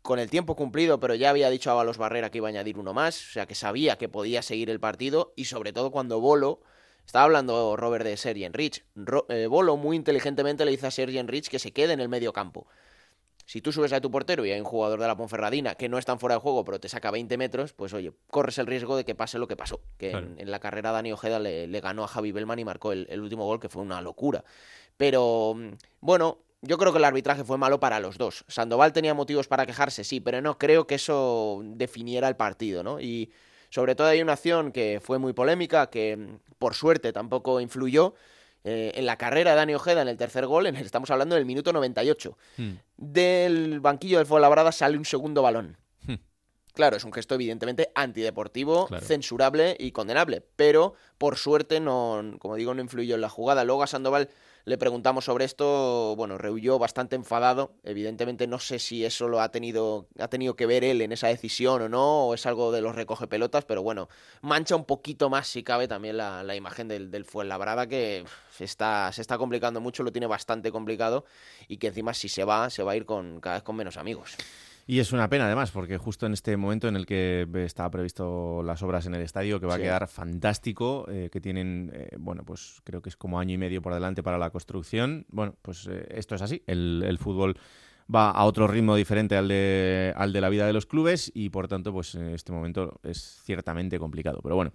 con el tiempo cumplido, pero ya había dicho a Valos Barrera que iba a añadir uno más, o sea que sabía que podía seguir el partido y sobre todo cuando Bolo, estaba hablando Robert de Sergi Enrich, Ro- eh, Bolo muy inteligentemente le dice a Sergi Enrich que se quede en el medio campo. Si tú subes a tu portero y hay un jugador de la Ponferradina que no está en fuera de juego, pero te saca 20 metros, pues oye, corres el riesgo de que pase lo que pasó. Que Claro. en, en la carrera Dani Ojeda le, le ganó a Javi Bellman y marcó el, el último gol, que fue una locura. Pero mm, bueno, yo creo que el arbitraje fue malo para los dos. Sandoval tenía motivos para quejarse, sí, pero no creo que eso definiera el partido, ¿no? Y sobre todo hay una acción que fue muy polémica, que mm, por suerte tampoco influyó. eh, en la carrera de Dani Ojeda en el tercer gol, en el- estamos hablando del minuto 98. Del banquillo del Fuenlabrada sale un segundo balón. Claro, es un gesto evidentemente antideportivo, Claro. censurable y condenable, pero por suerte no, como digo, no influyó en la jugada. Luego a Sandoval le preguntamos sobre esto, bueno, rehuyó bastante enfadado. Evidentemente no sé si eso lo ha tenido, ha tenido que ver él en esa decisión o no, o es algo de los recoge pelotas, pero bueno, mancha un poquito más si cabe también la, la imagen del, del Fuenlabrada que se está, se está complicando mucho, lo tiene bastante complicado y que encima si se va, se va a ir con cada vez con menos amigos. Y es una pena además, porque justo en este momento en el que estaba previsto las obras en el estadio, que va Sí. a quedar fantástico, eh, que tienen, eh, bueno, pues creo que es como año y medio por delante para la construcción. Bueno, pues eh, esto es así. El, el fútbol va a otro ritmo diferente al de, al de la vida de los clubes y por tanto, pues en este momento es ciertamente complicado. Pero bueno,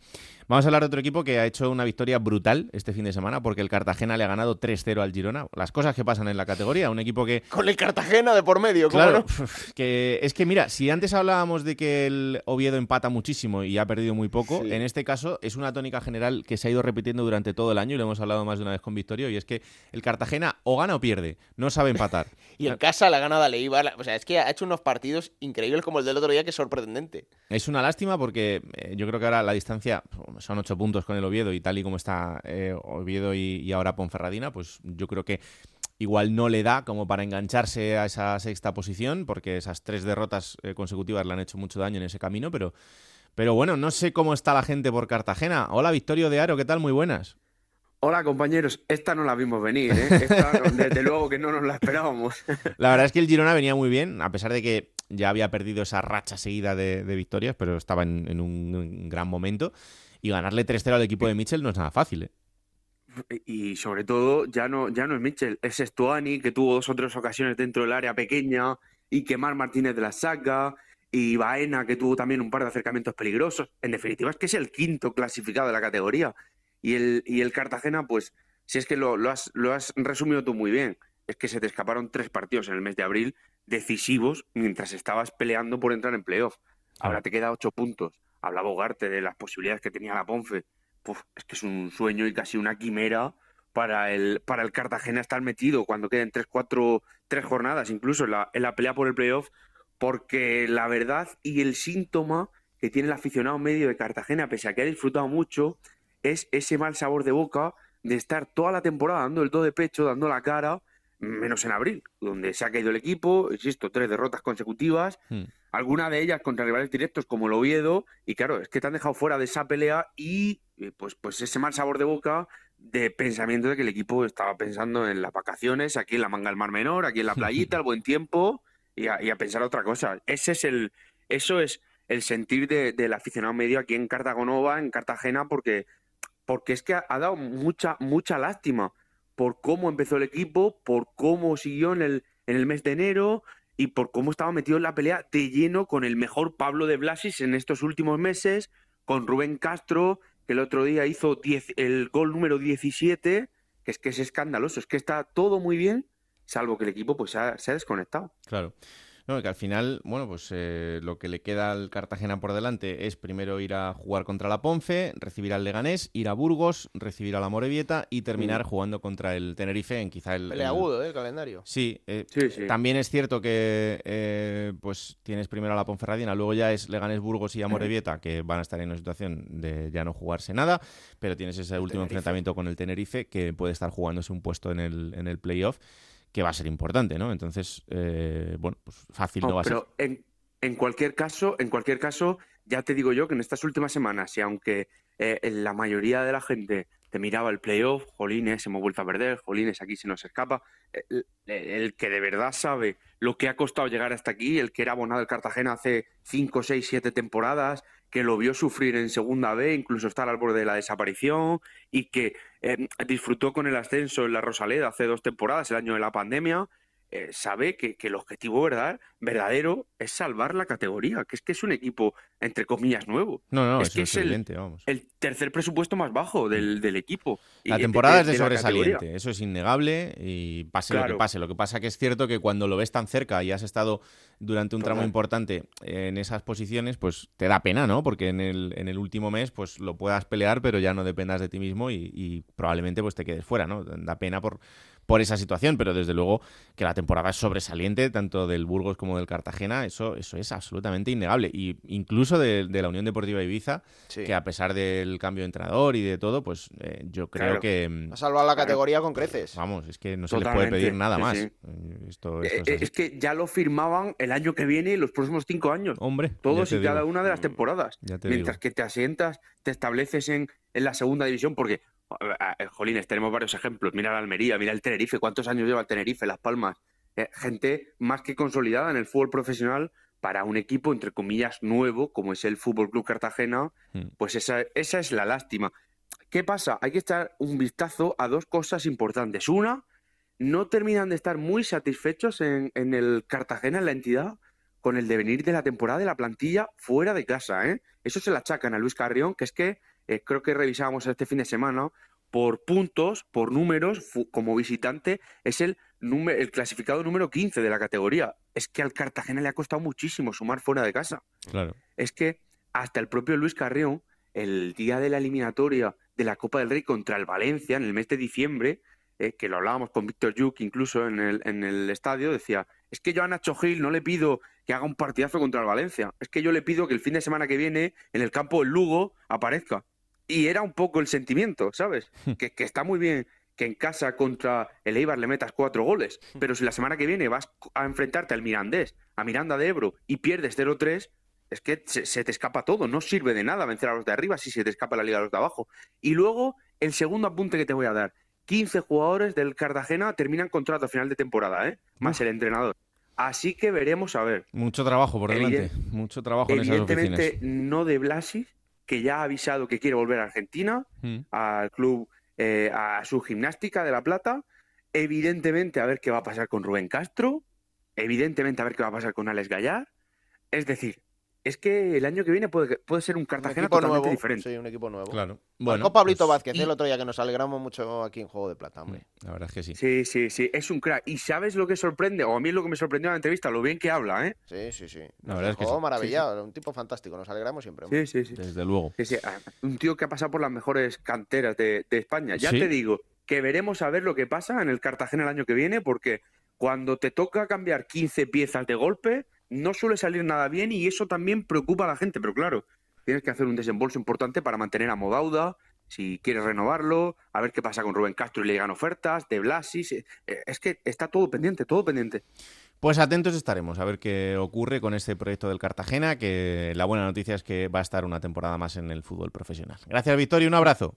vamos a hablar de otro equipo que ha hecho una victoria brutal este fin de semana porque el Cartagena le ha ganado 3-0 al Girona. Las cosas que pasan en la categoría, un equipo que Con el Cartagena de por medio, ¿cómo Claro, no? que es que mira, si antes hablábamos de que el Oviedo empata muchísimo y ha perdido muy poco, Sí. en este caso es una tónica general que se ha ido repitiendo durante todo el año y lo hemos hablado más de una vez con Victorio, y es que el Cartagena o gana o pierde, no sabe empatar. Y en casa la gana de Eibar. O sea, es que ha hecho unos partidos increíbles como el del otro día, que es sorprendente. Es una lástima porque eh, yo creo que ahora la distancia son ocho puntos con el Oviedo y tal y como está eh, Oviedo y, y ahora Ponferradina, pues yo creo que igual no le da como para engancharse a esa sexta posición porque esas tres derrotas eh, consecutivas le han hecho mucho daño en ese camino, pero, pero bueno, no sé cómo está la gente por Cartagena. Hola Victorio de Aro, ¿qué tal? Muy buenas. Hola compañeros, esta no la vimos venir, ¿eh? Esta, desde luego que no nos la esperábamos. La verdad es que el Girona venía muy bien, a pesar de que ya había perdido esa racha seguida de, de victorias, pero estaba en, en un gran momento. Y ganarle 3-0 al equipo de Mitchell no es nada fácil, ¿eh? Y sobre todo, ya no, ya no es Mitchell, es Estuani, que tuvo dos o tres ocasiones dentro del área pequeña, y que Mar Martínez de la saca, y Baena, que tuvo también un par de acercamientos peligrosos. En definitiva, es que es el quinto clasificado de la categoría. Y el, y el Cartagena, pues, si es que lo, lo has, lo has resumido tú muy bien, es que se te escaparon tres partidos en el mes de abril decisivos mientras estabas peleando por entrar en playoff. Ahora te queda ocho puntos. Hablaba Ugarte de las posibilidades que tenía la Ponfe puf, es que es un sueño y casi una quimera para el, para el Cartagena estar metido cuando queden tres, cuatro, tres jornadas, incluso en la, en la pelea por el playoff, porque la verdad y el síntoma que tiene el aficionado medio de Cartagena, pese a que ha disfrutado mucho, es ese mal sabor de boca de estar toda la temporada dando el todo de pecho, dando la cara, menos en abril, donde se ha caído el equipo, insisto, tres derrotas consecutivas, alguna de ellas contra rivales directos como el Oviedo, y claro, es que te han dejado fuera de esa pelea y eh, pues, pues ese mal sabor de boca de pensamiento de que el equipo estaba pensando en las vacaciones, aquí en la manga del Mar Menor, aquí en la playita, el buen tiempo, y a, y a pensar otra cosa. Ese es el, eso es el sentir de- del aficionado medio aquí en Cartagonova, en Cartagena, porque, porque es que ha, dado mucha, mucha lástima por cómo empezó el equipo, por cómo siguió en el, en el mes de enero y por cómo estaba metido en la pelea de lleno con el mejor Pablo de Blasis en estos últimos meses, con Rubén Castro, que el otro día hizo 10 el gol número 17, que es que es escandaloso, es que está todo muy bien, salvo que el equipo pues se ha desconectado. Claro. No, que al final, bueno, pues eh, lo que le queda al Cartagena por delante es primero ir a jugar contra la Ponce, recibir al Leganés, ir a Burgos, recibir a la Morevieta y terminar Mm. jugando contra el Tenerife en quizá el... el- Peleagudo, ¿eh? El calendario. Sí, eh, Sí, sí. también es cierto que eh, pues tienes primero a la Ponferradina, luego ya es Leganés, Burgos y Amorebieta, que van a estar en una situación de ya no jugarse nada, pero tienes ese último Tenerife. enfrentamiento con el Tenerife que puede estar jugándose un puesto en el, en el playoff que va a ser importante, ¿no? Entonces, eh, bueno, pues fácil no, No, va a ser. pero en, en cualquier caso, en cualquier caso, ya te digo yo que en estas últimas semanas, y aunque eh, la mayoría de la gente te miraba el playoff, jolines, hemos vuelto a perder, jolines, aquí se nos escapa, el, el que de verdad sabe lo que ha costado llegar hasta aquí, el que era abonado del Cartagena hace 5, 6, 7 temporadas, que lo vio sufrir en segunda B, incluso estar al borde de la desaparición, y que eh, disfrutó con el ascenso en la Rosaleda hace dos temporadas, el año de la pandemia, eh, sabe que, que el objetivo verdad, verdadero es salvar la categoría, que es que es un equipo, entre comillas, nuevo. No, no, es eso que es es el, vamos. el tercer presupuesto más bajo del, del equipo. La temporada de- es de, sobresaliente, eso es innegable y pase lo que pase. Lo que pasa que es cierto que cuando lo ves tan cerca y has estado durante un tramo importante en esas posiciones, pues te da pena, ¿no? Porque en el, en el último mes pues lo puedas pelear, pero ya no dependas de ti mismo y, y probablemente pues te quedes fuera, ¿no? Da pena por, por esa situación, pero desde luego que la temporada es sobresaliente, tanto del Burgos como del Cartagena, eso, eso es absolutamente innegable. Y incluso de, de la Unión Deportiva Ibiza, Sí. que a pesar del cambio de entrenador y de todo, pues eh, yo creo Claro. que... mm, Ha salvado la categoría con creces. Vamos, es que no se le puede pedir nada sí, más. sí. Eh, Esto, Eh, esto es eh, que ya lo firmaban el año que viene y los próximos cinco años. Hombre, Todos y cada digo. una de las temporadas. Ya te Mientras digo. que te asientas, te estableces en, en la segunda división, porque, jolines, tenemos varios ejemplos. Mira la Almería, mira el Tenerife, ¿cuántos años lleva el Tenerife, Las Palmas? Eh, gente más que consolidada en el fútbol profesional para un equipo, entre comillas, nuevo, como es el Fútbol Club Cartagena, Hmm. pues esa, esa es la lástima. ¿Qué pasa? Hay que echar un vistazo a dos cosas importantes. Una, no terminan de estar muy satisfechos en, en el Cartagena, en la entidad, con el devenir de la temporada de la plantilla fuera de casa. ¿eh? Eso se le achacan a Luis Carrión, que es que eh, creo que revisábamos este fin de semana, por puntos, por números, como visitante, es el, número, el clasificado número 15 de la categoría. Es que al Cartagena le ha costado muchísimo sumar fuera de casa Claro. es que hasta el propio Luis Carrión, el día de la eliminatoria de la Copa del Rey contra el Valencia, en el mes de diciembre, eh, que lo hablábamos con Víctor Yuk incluso en el, en el estadio, decía, es que yo a Nacho Gil no le pido que haga un partidazo contra el Valencia, es que yo le pido que el fin de semana que viene en el campo del Lugo aparezca. Y era un poco el sentimiento, ¿sabes? que, que está muy bien que en casa contra el Eibar le metas cuatro goles, pero si la semana que viene vas a enfrentarte al Mirandés, a Miranda de Ebro y pierdes 0-3, es que se, se te escapa todo, no sirve de nada vencer a los de arriba si se te escapa la liga a los de abajo. Y luego, el segundo apunte que te voy a dar, 15 jugadores del Cartagena terminan contrato a final de temporada, ¿eh? más el entrenador. Así que veremos a ver. Mucho trabajo por delante. Evident- Mucho trabajo en esas Evidentemente oficinas. no de Blasis, que ya ha avisado que quiere volver a Argentina, Mm. al club, eh, a su gimnástica de La Plata. Evidentemente a ver qué va a pasar con Rubén Castro. Evidentemente a ver qué va a pasar con Alex Gallar. Es decir, es que el año que viene puede, puede ser un Cartagena equipo totalmente nuevo, diferente. Sí, un equipo nuevo. Claro. Bueno, Pablito pues- Vázquez, el otro día que nos alegramos mucho aquí en Juego de Plata, hombre. La verdad es que sí. Sí, sí, sí, es un crack. ¿Y sabes lo que sorprende? O a mí lo que me sorprendió en la entrevista, lo bien que habla, ¿eh? Sí, sí, sí. La verdad es que sí. maravillado, un tipo fantástico, nos alegramos siempre. hombre. Sí, sí, sí. Desde luego. Sí, sí, ah, Un tío que ha pasado por las mejores canteras de, de España. Ya Sí. te digo que veremos a ver lo que pasa en el Cartagena el año que viene, porque cuando te toca cambiar 15 piezas de golpe, no suele salir nada bien y eso también preocupa a la gente. Pero claro, tienes que hacer un desembolso importante para mantener a Modauda, si quieres renovarlo, a ver qué pasa con Rubén Castro y le llegan ofertas, de Blasis. eh, Es que está todo pendiente, todo pendiente. Pues atentos estaremos a ver qué ocurre con este proyecto del Cartagena, que la buena noticia es que va a estar una temporada más en el fútbol profesional. Gracias, Victoria, un abrazo.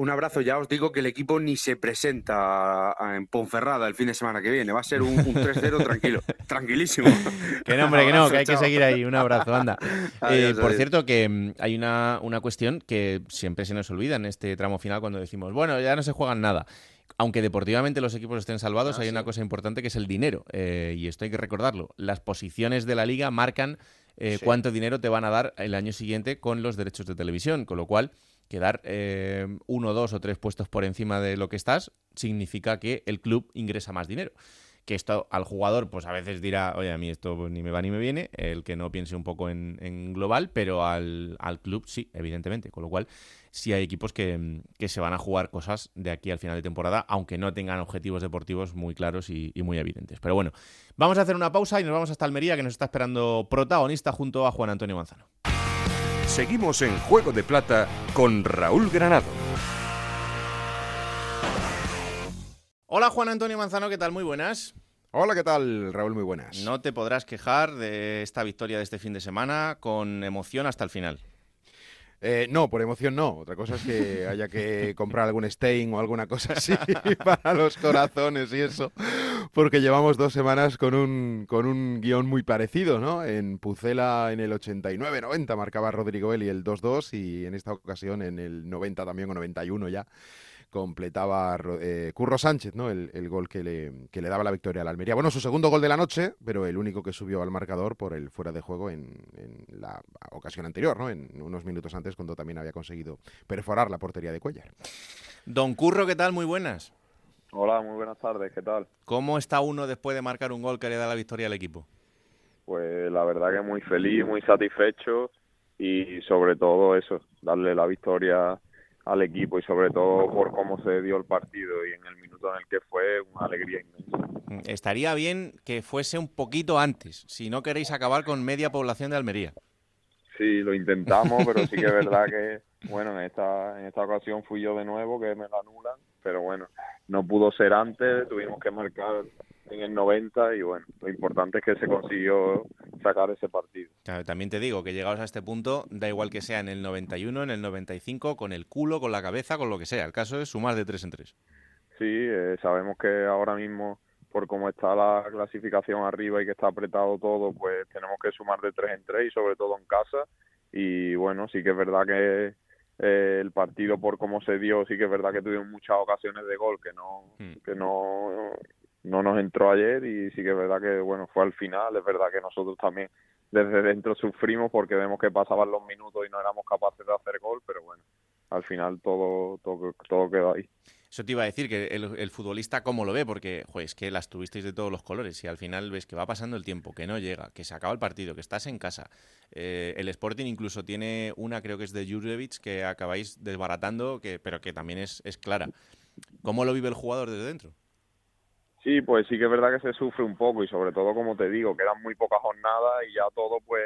Un abrazo, ya os digo que el equipo ni se presenta en Ponferrada el fin de semana que viene. Va a ser un, un 3-0 tranquilo, tranquilísimo. Que no, hombre, que no, que hay que seguir ahí. Un abrazo, anda. Adiós, Eh, por cierto, que mm, hay una, una cuestión que siempre se nos olvida en este tramo final cuando decimos, bueno, ya no se juegan nada. Aunque deportivamente los equipos estén salvados, Ah, hay una cosa importante que es el dinero. eh, y esto hay que recordarlo. Las posiciones de la liga marcan eh, Sí. cuánto dinero te van a dar el año siguiente con los derechos de televisión. Con lo cual, quedar eh, uno, dos o tres puestos por encima de lo que estás significa que el club ingresa más dinero. Que esto al jugador, pues a veces dirá, oye, a mí esto pues, ni me va ni me viene, el que no piense un poco en, global, pero al, al club sí, evidentemente. Con lo cual, sí hay equipos que, que se van a jugar cosas de aquí al final de temporada, aunque no tengan objetivos deportivos muy claros y, y muy evidentes. Pero bueno, vamos a hacer una pausa y nos vamos hasta Almería, que nos está esperando protagonista junto a Juan Antonio Manzano. Seguimos en Juego de Plata con Raúl Granado. Hola Juan Antonio Manzano, ¿qué tal? Muy buenas. Hola, ¿qué tal, Raúl? Muy buenas. No te podrás quejar de esta victoria de este fin de semana con emoción hasta el final. Eh, no, por emoción no. Otra cosa es que haya que comprar algún Stein o alguna cosa así para los corazones y eso. Porque llevamos dos semanas con un, con un guion muy parecido, ¿no? En Pucela en el 89-90 marcaba Rodrigo Eli el 2-2 y en esta ocasión en el 90 también o 91 ya completaba eh, Curro Sánchez, ¿no? El, el gol que le, que le daba la victoria a la Almería. Bueno, su segundo gol de la noche, pero el único que subió al marcador por el fuera de juego en, en la ocasión anterior, ¿no? En unos minutos antes, cuando también había conseguido perforar la portería de Cuellar. Don Curro, ¿qué tal? Muy buenas. Hola, muy buenas tardes, ¿qué tal? ¿Cómo está uno después de marcar un gol que le da la victoria al equipo? Pues la verdad que muy feliz, muy satisfecho y sobre todo eso, darle la victoria al equipo y sobre todo por cómo se dio el partido y en el minuto en el que fue una alegría inmensa. Mm, Estaría bien que fuese un poquito antes, si no queréis acabar con media población de Almería. Sí, lo intentamos, pero sí que es verdad que, bueno, en esta, en esta ocasión fui yo de nuevo que me la anulan, pero bueno, no pudo ser antes, tuvimos que marcar en el 90 y bueno, lo importante es que se consiguió sacar ese partido. Claro, también te digo que llegados a este punto, da igual que sea en el 91, en el 95, con el culo, con la cabeza, con lo que sea. El caso es sumar de tres en tres. Sí, eh, sabemos que ahora mismo, por cómo está la clasificación arriba y que está apretado todo, pues tenemos que sumar de tres en tres y sobre todo en casa. Y bueno, sí que es verdad que eh, el partido, por cómo se dio, sí que es verdad que tuvimos muchas ocasiones de gol que no, que no, no nos entró ayer y sí que es verdad que bueno fue al final. Es verdad que nosotros también desde dentro sufrimos porque vemos que pasaban los minutos y no éramos capaces de hacer gol, pero bueno, al final todo, todo, todo quedó ahí. Eso te iba a decir, que el, el futbolista cómo lo ve, porque joder, es que las tuvisteis de todos los colores y al final ves que va pasando el tiempo, que no llega, que se acaba el partido, que estás en casa. Eh, el Sporting incluso tiene una, creo que es de Jurjevic, que acabáis desbaratando, que, pero que también es, es clara. ¿Cómo lo vive el jugador desde dentro? Sí, pues sí que es verdad que se sufre un poco y sobre todo, como te digo, quedan muy pocas jornadas y ya todo, pues,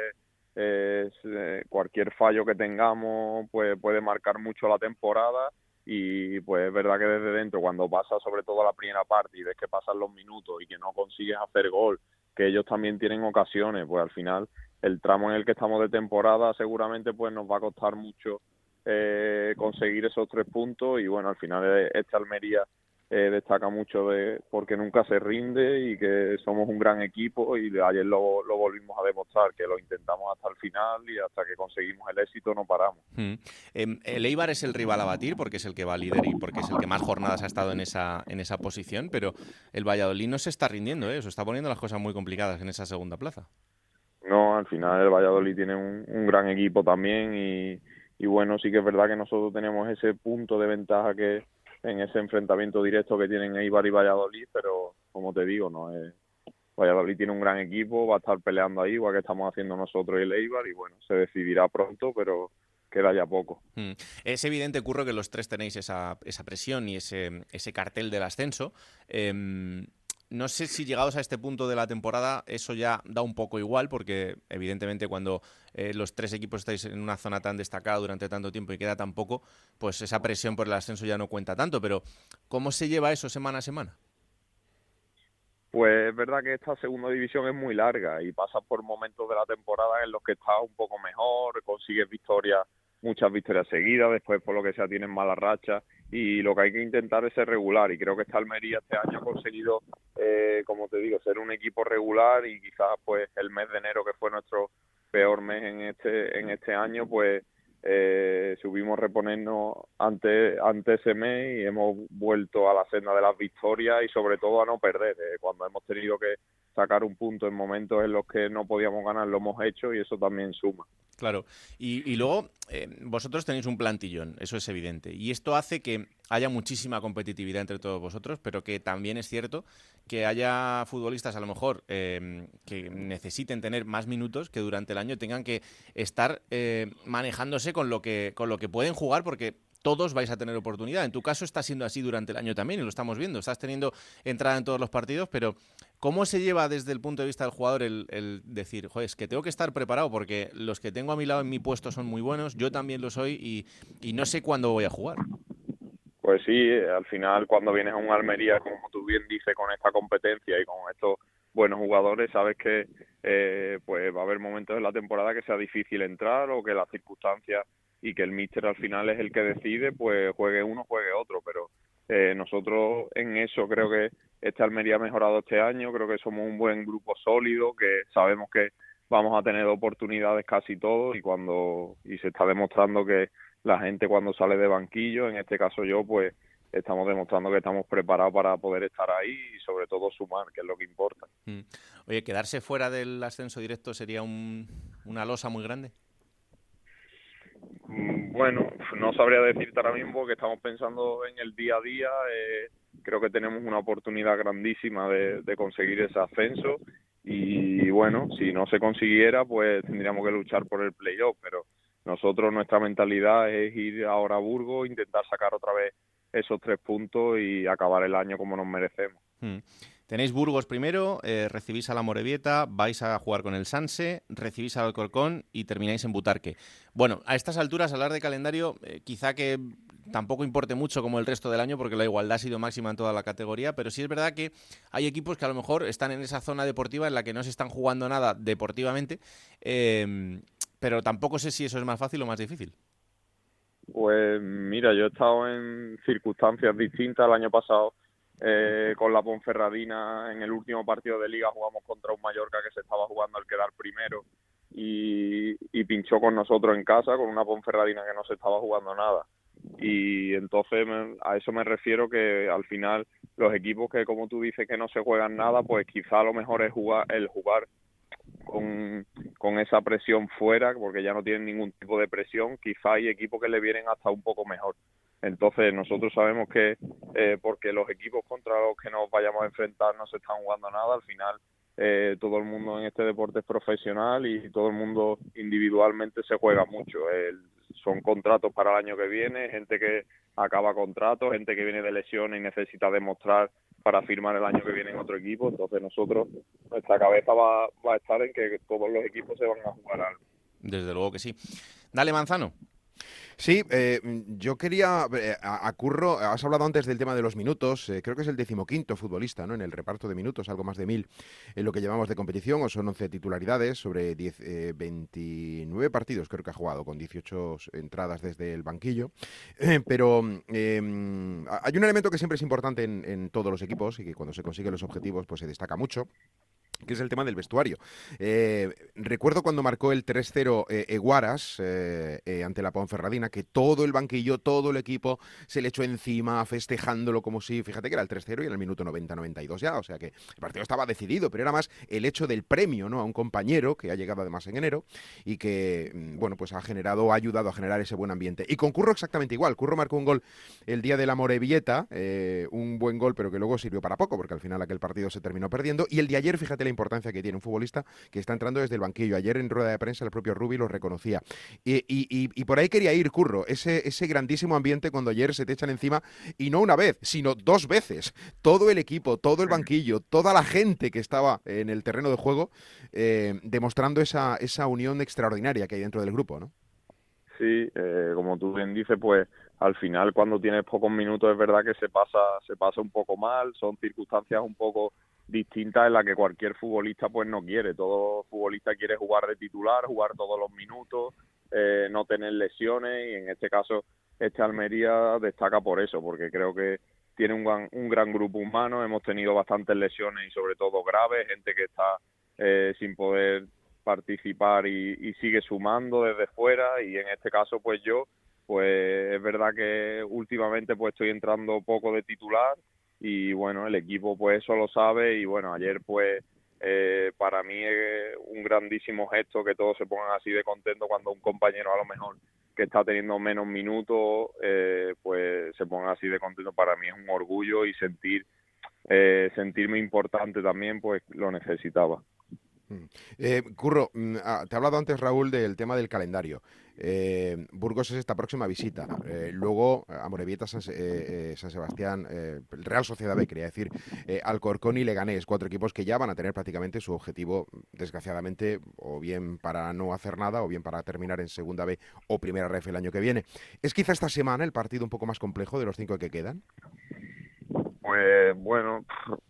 es, eh, cualquier fallo que tengamos, pues puede marcar mucho la temporada y pues es verdad que desde dentro, cuando pasa sobre todo la primera parte y ves que pasan los minutos y que no consigues hacer gol, que ellos también tienen ocasiones, pues al final el tramo en el que estamos de temporada seguramente pues nos va a costar mucho eh, conseguir esos tres puntos y bueno, al final esta Almería eh, destaca mucho de porque nunca se rinde y que somos un gran equipo y ayer lo, lo volvimos a demostrar que lo intentamos hasta el final y hasta que conseguimos el éxito no paramos. Mm. Em, el Eibar es el rival a batir porque es el que va líder y porque es el que más jornadas ha estado en esa, en esa posición, pero el Valladolid no se está rindiendo, ¿eh? se está poniendo las cosas muy complicadas en esa segunda plaza. No, ¿no? Al final el Valladolid tiene un, un gran equipo también y, y bueno, sí que es verdad que nosotros tenemos ese punto de ventaja que en ese enfrentamiento directo que tienen Eibar y Valladolid, pero como te digo, no Valladolid tiene un gran equipo, va a estar peleando ahí, igual que estamos haciendo nosotros y el Eibar, y bueno, se decidirá pronto, pero queda ya poco. Mm. Es evidente, Curro, que los tres tenéis esa, esa presión y ese, ese cartel del ascenso. Em, no sé si llegados a este punto de la temporada eso ya da un poco igual, porque evidentemente cuando eh, los tres equipos estáis en una zona tan destacada durante tanto tiempo y queda tan poco, pues esa presión por el ascenso ya no cuenta tanto. Pero ¿cómo se lleva eso semana a semana? Pues es verdad que esta segunda división es muy larga y pasas por momentos de la temporada en los que estás un poco mejor, consigues victorias, muchas victorias seguidas, después por lo que sea tienes malas rachas y lo que hay que intentar es ser regular y creo que esta Almería este año ha conseguido, eh, como te digo, ser un equipo regular y quizás pues el mes de enero que fue nuestro peor mes en este en este año pues eh, subimos reponernos ante, ante ese mes y hemos vuelto a la senda de las victorias y sobre todo a no perder. Eh, cuando hemos tenido que sacar un punto en momentos en los que no podíamos ganar, lo hemos hecho y eso también suma. Claro. Y, luego, eh, vosotros tenéis un plantillón, eso es evidente. Y esto hace que haya muchísima competitividad entre todos vosotros, pero que también es cierto que haya futbolistas a lo mejor eh, que necesiten tener más minutos, que durante el año tengan que estar eh, manejándose con lo, que, con lo que pueden jugar, porque todos vais a tener oportunidad. En tu caso está siendo así durante el año también y lo estamos viendo. Estás teniendo entrada en todos los partidos, pero ¿cómo se lleva desde el punto de vista del jugador el, decir, joder, es que tengo que estar preparado porque los que tengo a mi lado en mi puesto son muy buenos, yo también lo soy y, y no sé cuándo voy a jugar? Pues sí, eh, al final cuando vienes a un Almería, como tú bien dices, con esta competencia y con estos buenos jugadores, sabes que eh, pues va a haber momentos en la temporada que sea difícil entrar o que las circunstancias y que el míster al final es el que decide, pues juegue uno, juegue otro, pero eh, nosotros en eso creo que esta Almería ha mejorado este año, creo que somos un buen grupo sólido, que sabemos que vamos a tener oportunidades casi todos y cuando y se está demostrando que la gente cuando sale de banquillo, en este caso yo, pues estamos demostrando que estamos preparados para poder estar ahí y sobre todo sumar, que es lo que importa. Mm. Oye, ¿quedarse fuera del ascenso directo sería un, una losa muy grande? Mm, Bueno, no sabría decirte ahora mismo porque estamos pensando en el día a día. eh, creo que tenemos una oportunidad grandísima de, de conseguir ese ascenso y bueno, si no se consiguiera, pues tendríamos que luchar por el playoff, pero nosotros nuestra mentalidad es ir ahora a Burgos, intentar sacar otra vez esos tres puntos y acabar el año como nos merecemos. Mm. Tenéis Burgos primero, eh, recibís a la Morevieta, vais a jugar con el Sanse, recibís al Alcorcón y termináis en Butarque. Bueno, a estas alturas hablar de calendario eh, quizá que tampoco importe mucho como el resto del año porque la igualdad ha sido máxima en toda la categoría, pero sí es verdad que hay equipos que a lo mejor están en esa zona deportiva en la que no se están jugando nada deportivamente, eh, pero tampoco sé si eso es más fácil o más difícil. Pues mira, yo he estado en circunstancias distintas el año pasado. Eh, con la Ponferradina en el último partido de liga jugamos contra un Mallorca que se estaba jugando al quedar primero. Y, y pinchó con nosotros en casa con una Ponferradina que no se estaba jugando nada. Y entonces a eso me refiero que al final los equipos que como tú dices que no se juegan nada pues quizá lo mejor es jugar el jugar con, con esa presión fuera porque ya no tienen ningún tipo de presión. Quizá hay equipos que le vienen hasta un poco mejor entonces nosotros sabemos que eh, porque los equipos contra los que nos vayamos a enfrentar no se están jugando nada al final eh, todo el mundo en este deporte es profesional y todo el mundo individualmente se juega mucho. Son contratos para el año que viene, gente que acaba contratos, gente que viene de lesiones y necesita demostrar para firmar el año que viene en otro equipo. Entonces nosotros, nuestra cabeza va, va a estar en que todos los equipos se van a jugar algo. Desde luego que sí. Dale, Manzano. Sí, eh, yo quería, eh, a, Curro, has hablado antes del tema de los minutos, eh, creo que es el decimoquinto futbolista, ¿no? En el reparto de minutos, algo más de mil en lo que llamamos de competición, o son 11 titularidades sobre 10, eh, 29 partidos creo que ha jugado, con 18 entradas desde el banquillo. Eh, pero eh, hay un elemento que siempre es importante en, en todos los equipos y que cuando se consiguen los objetivos pues se destaca mucho, que es el tema del vestuario. Eh, recuerdo cuando marcó el 3-0 eh, Eguaras eh, eh, ante la Ponferradina, que todo el banquillo, todo el equipo se le echó encima festejándolo como si, fíjate que era el 3-0 y en el minuto 90-92 ya, o sea que el partido estaba decidido, pero era más el hecho del premio ¿no? a un compañero que ha llegado además en enero y que, mm, bueno, pues ha generado, ha ayudado a generar ese buen ambiente. Y con Curro exactamente igual, Curro marcó un gol el día de la Morevilleta, eh, un buen gol, pero que luego sirvió para poco, porque al final aquel partido se terminó perdiendo. Y el de ayer, fíjate la importancia que tiene un futbolista que está entrando desde el banquillo. Ayer en rueda de prensa el propio Rubi lo reconocía. Y, por ahí quería ir, Curro, ese, ese grandísimo ambiente cuando ayer se te echan encima, y no una vez, sino dos veces. Todo el equipo, todo el banquillo, toda la gente que estaba en el terreno de juego, eh, demostrando esa, esa unión extraordinaria que hay dentro del grupo, ¿no? Sí, eh, como tú bien dices, pues al final cuando tienes pocos minutos es verdad que se pasa, se pasa un poco mal, son circunstancias un poco distintas en las que cualquier futbolista pues no quiere. Todo futbolista quiere jugar de titular, jugar todos los minutos, eh, no tener lesiones y en este caso este Almería destaca por eso, porque creo que tiene un gran, un gran grupo humano, hemos tenido bastantes lesiones y sobre todo graves, gente que está eh, sin poder participar y, y sigue sumando desde fuera y en este caso pues yo pues es verdad que últimamente pues estoy entrando poco de titular y bueno el equipo pues eso lo sabe y bueno ayer pues eh, para mí es un grandísimo gesto que todos se pongan así de contento cuando un compañero a lo mejor que está teniendo menos minutos eh, pues se ponga así de contento para mí es un orgullo y sentir eh, sentirme importante también pues lo necesitaba Eh, Curro, mm, ah, te ha hablado antes Raúl del tema del calendario. Eh, Burgos es esta próxima visita. Eh, luego, a Morevieta, San, eh, eh, San Sebastián, eh, el Real Sociedad B, quería decir, eh, Alcorcón y Leganés, cuatro equipos que ya van a tener prácticamente su objetivo, desgraciadamente, o bien para no hacer nada, o bien para terminar en Segunda B o Primera Ref el año que viene. ¿Es quizá esta semana el partido un poco más complejo de los cinco que quedan? Pues bueno,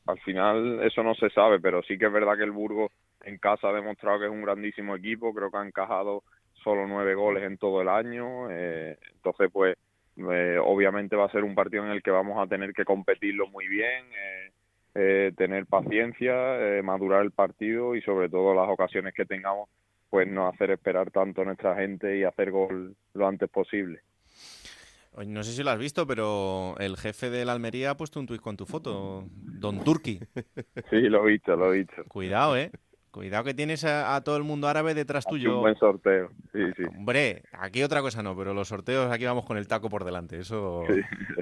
al final eso no se sabe, pero sí que es verdad que el Burgos en casa ha demostrado que es un grandísimo equipo, creo que ha encajado solo nueve goles en todo el año, eh, entonces pues eh, obviamente va a ser un partido en el que vamos a tener que competirlo muy bien, eh, eh, tener paciencia, madurar el partido y sobre todo las ocasiones que tengamos pues no hacer esperar tanto a nuestra gente y hacer gol lo antes posible. No sé si lo has visto, pero el jefe de la Almería ha puesto un tuit con tu foto, Don Turki. Sí, lo he visto, lo he visto. Cuidado, ¿eh? Cuidado que tienes a, a todo el mundo árabe detrás tuyo. Un buen sorteo, sí, sí. Hombre, aquí otra cosa no, pero los sorteos aquí vamos con el taco por delante. Eso,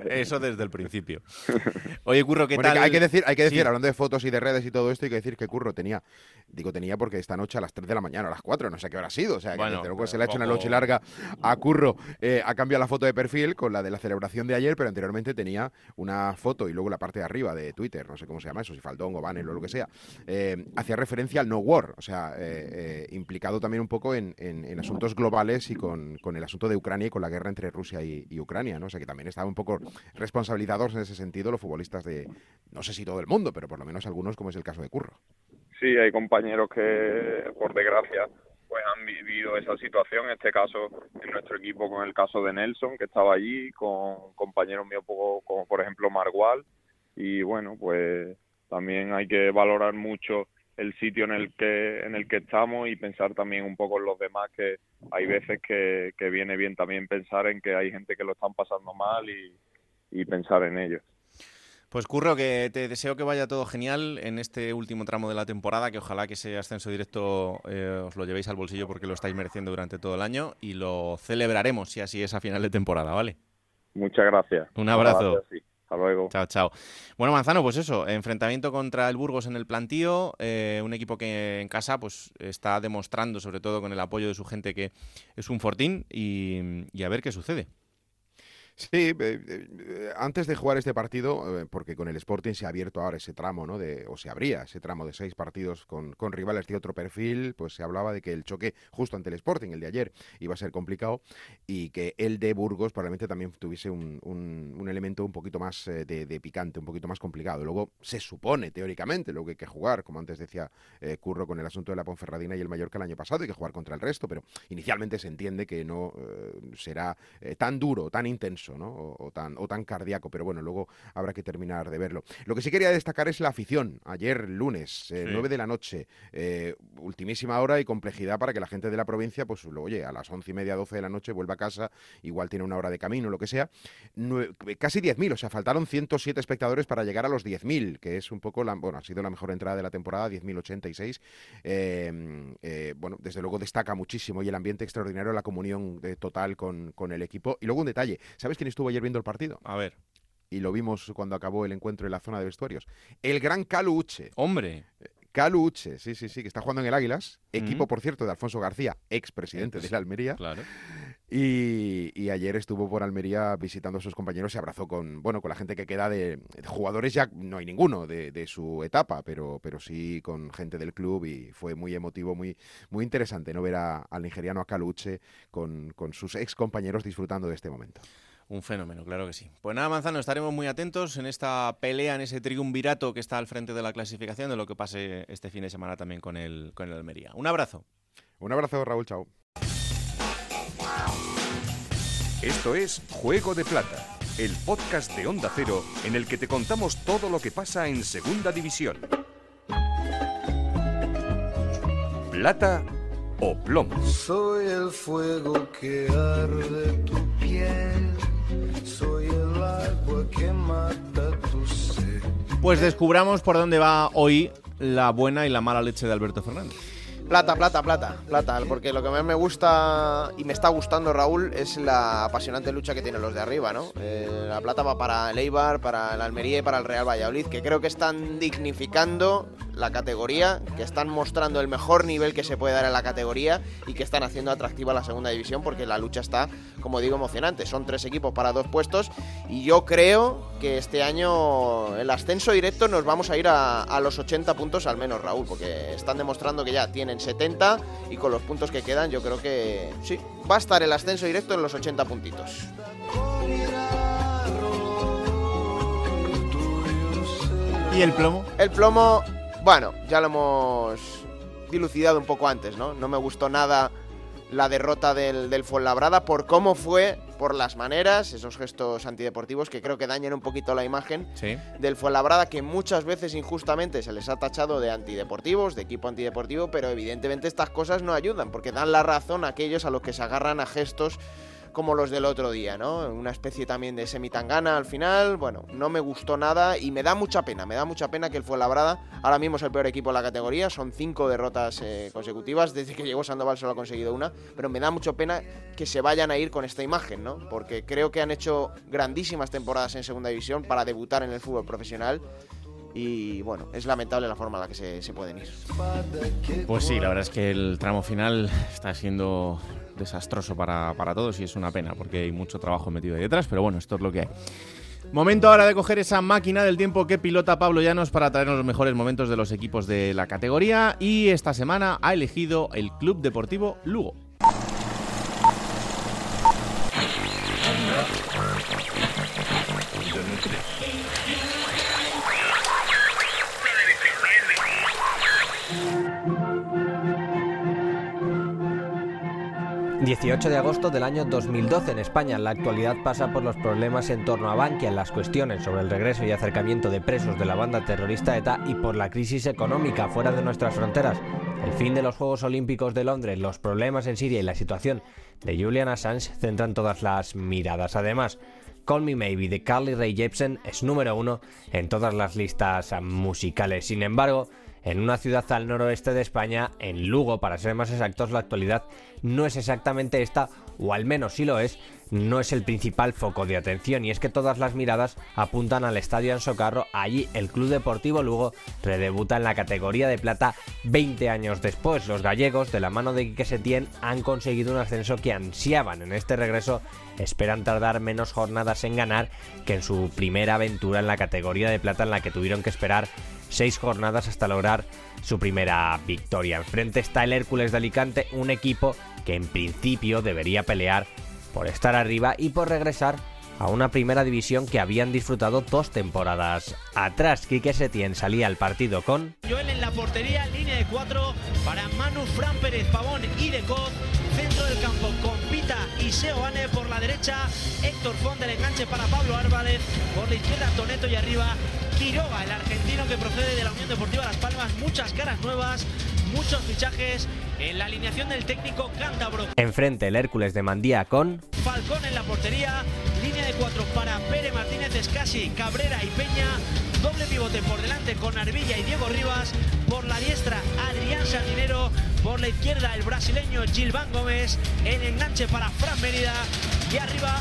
eso desde el principio. Oye, Curro, ¿qué Bueno, tal? Hay que decir, hay que decir Sí. hablando de fotos y de redes y todo esto, hay que decir que Curro tenía, digo tenía porque esta noche a las 3 de la mañana, a las 4, no sé qué hora ha sido, o sea, que Bueno, desde luego se le ha hecho una noche larga a Curro, eh, ha cambiado la foto de perfil con la de la celebración de ayer, pero anteriormente tenía una foto y luego la parte de arriba de Twitter, no sé cómo se llama eso, si Faldón o Banner o lo que sea, eh, hacía referencia al no war, o sea, eh, eh, implicado también un poco en, en- en asuntos globales y con, con el asunto de Ucrania y con la guerra entre Rusia y, y Ucrania, ¿no? O sea, que también estaban un poco responsabilizados en ese sentido los futbolistas de, no sé si todo el mundo, pero por lo menos algunos, como es el caso de Curro. Sí, hay compañeros que, por desgracia, pues han vivido esa situación. En este caso, en nuestro equipo, con el caso de Nelson, que estaba allí, con compañeros míos, poco- como por ejemplo Margual. Y bueno, pues también hay que valorar mucho el sitio en el que en el que estamos y pensar también un poco en los demás que hay veces que, que viene bien también pensar en que hay gente que lo están pasando mal y, y pensar en ellos. Pues Curro, que te deseo que vaya todo genial en este último tramo de la temporada, que ojalá que ese ascenso directo eh, os lo llevéis al bolsillo porque lo estáis mereciendo durante todo el año y lo celebraremos si así es a final de temporada, ¿vale? Muchas gracias. Un abrazo. Gracias, sí. Hasta luego. Chao, chao. Bueno, Manzano, pues eso, enfrentamiento contra el Burgos en el plantío, eh, un equipo que en casa pues está demostrando, sobre todo con el apoyo de su gente, que es un fortín y, y a ver qué sucede. Sí, eh, eh, antes de jugar este partido, eh, porque con el Sporting se ha abierto ahora ese tramo, ¿no? De, o se abría ese tramo de seis partidos con, con rivales de otro perfil, pues se hablaba de que el choque justo ante el Sporting, el de ayer, iba a ser complicado y que el de Burgos probablemente también tuviese un, elemento un poquito más de, de picante, un poquito más complicado. Luego se supone, teóricamente, luego que hay que jugar, como antes decía Curro con el asunto de la Ponferradina y el Mallorca el año pasado, hay que jugar contra el resto, pero inicialmente se entiende que no será tan duro, tan intenso intenso ¿no? o, o tan, o tan cardíaco, pero bueno, luego habrá que terminar de verlo. Lo que sí quería destacar es la afición. Ayer lunes, eh, Sí. 9 de la noche, eh, ultimísima hora y complejidad para que la gente de la provincia, pues lo oye, a las once y media, 12 de la noche vuelva a casa, igual tiene una hora de camino, lo que sea. Nue- casi 10.000, o sea, faltaron 107 espectadores para llegar a los 10.000, que es un poco, la, bueno, ha sido la mejor entrada de la temporada, 10.086. Eh, eh, bueno, desde luego destaca muchísimo y el ambiente extraordinario, la comunión total con, con el equipo. Y luego un detalle, ¿sabes quién estuvo ayer viendo el partido? A ver. Y lo vimos cuando acabó el encuentro en la zona de vestuarios. El gran Calu Uche. Hombre. Calu Uche, sí, sí, sí, que está jugando en el Águilas. Equipo, Mm. por cierto, de Alfonso García, expresidente de la Almería. Claro. Y, y ayer estuvo por Almería visitando a sus compañeros, se abrazó con, bueno, con la gente que queda de, de jugadores, ya no hay ninguno de, de su etapa, pero, pero sí con gente del club y fue muy emotivo, muy, muy interesante no ver a- al nigeriano a Caluche con, con sus ex compañeros disfrutando de este momento. Un fenómeno, claro que sí. Pues nada, Manzano, estaremos muy atentos en esta pelea, en ese triunvirato que está al frente de la clasificación, de lo que pase este fin de semana también con el, con el Almería. Un abrazo. Un abrazo, Raúl, chao. Esto es Juego de Plata, el podcast de Onda Cero en el que te contamos todo lo que pasa en Segunda División. Plata o plomo. Soy el fuego que arde tu piel, soy el agua que mata tu sed. Pues descubramos por dónde va hoy la buena y la mala leche de Alberto Fernández. Plata, plata, plata, plata, porque lo que más me gusta y me está gustando, Raúl, es la apasionante lucha que tienen los de arriba, ¿no? Eh, la plata va para el Eibar, para el Almería y para el Real Valladolid, que creo que están dignificando la categoría, que están mostrando el mejor nivel que se puede dar en la categoría y que están haciendo atractiva la segunda división porque la lucha está, como digo, emocionante. Son tres equipos para dos puestos y yo creo que este año el ascenso directo nos vamos a ir a, a los 80 puntos al menos, Raúl, porque están demostrando que ya tienen 70 y con los puntos que quedan yo creo que sí, va a estar el ascenso directo en los 80 puntitos. ¿Y el plomo? El plomo, bueno, ya lo hemos dilucidado un poco antes, ¿no? No me gustó nada la derrota del, del Fuenlabrada por cómo fue, por las maneras, esos gestos antideportivos que creo que dañan un poquito la imagen Sí. del Fuenlabrada que muchas veces injustamente se les ha tachado de antideportivos, de equipo antideportivo, pero evidentemente estas cosas no ayudan porque dan la razón a aquellos a los que se agarran a gestos como los del otro día, ¿no? Una especie también de semitangana al final. Bueno, no me gustó nada y me da mucha pena, me da mucha pena que el Fuenlabrada ahora mismo es el peor equipo de la categoría, son cinco derrotas eh, consecutivas, desde que llegó Sandoval solo ha conseguido una, pero me da mucha pena que se vayan a ir con esta imagen, ¿no? Porque creo que han hecho grandísimas temporadas en segunda división para debutar en el fútbol profesional y bueno, es lamentable la forma en la que se, se pueden ir. Pues sí, la verdad es que el tramo final está siendo desastroso para, para todos y es una pena porque hay mucho trabajo metido ahí detrás, pero bueno, esto es lo que hay. Momento ahora de coger esa máquina del tiempo que pilota Pablo Llanos para traernos los mejores momentos de los equipos de la categoría y esta semana ha elegido el Club Deportivo Lugo. 18 de agosto del año 2012 en España. La actualidad pasa por los problemas en torno a Bankia, las cuestiones sobre el regreso y acercamiento de presos de la banda terrorista ETA y por la crisis económica fuera de nuestras fronteras. El fin de los Juegos Olímpicos de Londres, los problemas en Siria y la situación de Julian Assange centran todas las miradas. Además, Call Me Maybe de Carly Rae Jepsen es número uno en todas las listas musicales. Sin embargo, en una ciudad al noroeste de España, en Lugo, para ser más exactos, la actualidad no es exactamente esta, o al menos si lo es, no es el principal foco de atención, y es que todas las miradas apuntan al Estadio Ansocarro. Allí el Club Deportivo Lugo redebuta en la categoría de plata 20 años después. Los gallegos, de la mano de Quique Setién, han conseguido un ascenso que ansiaban en este regreso. Esperan tardar menos jornadas en ganar que en su primera aventura en la categoría de plata en la que tuvieron que esperar seis jornadas hasta lograr su primera victoria. Enfrente está el Hércules de Alicante, un equipo que en principio debería pelear por estar arriba y por regresar a una primera división que habían disfrutado dos temporadas atrás. Quique Setién salía al partido con Joel en la portería, línea de cuatro, para Manu, Fran Pérez, Pavón y Decoz. Centro del campo con Pita y Seoane por la derecha. Héctor Font del enganche para Pablo Álvarez. Por la izquierda Toneto y arriba Quiroga, el argentino que procede de la Unión Deportiva Las Palmas. Muchas caras nuevas, muchos fichajes en la alineación del técnico cántabro. Enfrente el Hércules de Mandía con Falcón en la portería, línea de cuatro para Pere Martínez Escasi, Cabrera y Peña, doble pivote por delante con Arbilla y Diego Rivas, por la diestra Adrián Sardinero, por la izquierda el brasileño Gilván Gómez, en enganche para Fran Mérida. Y arriba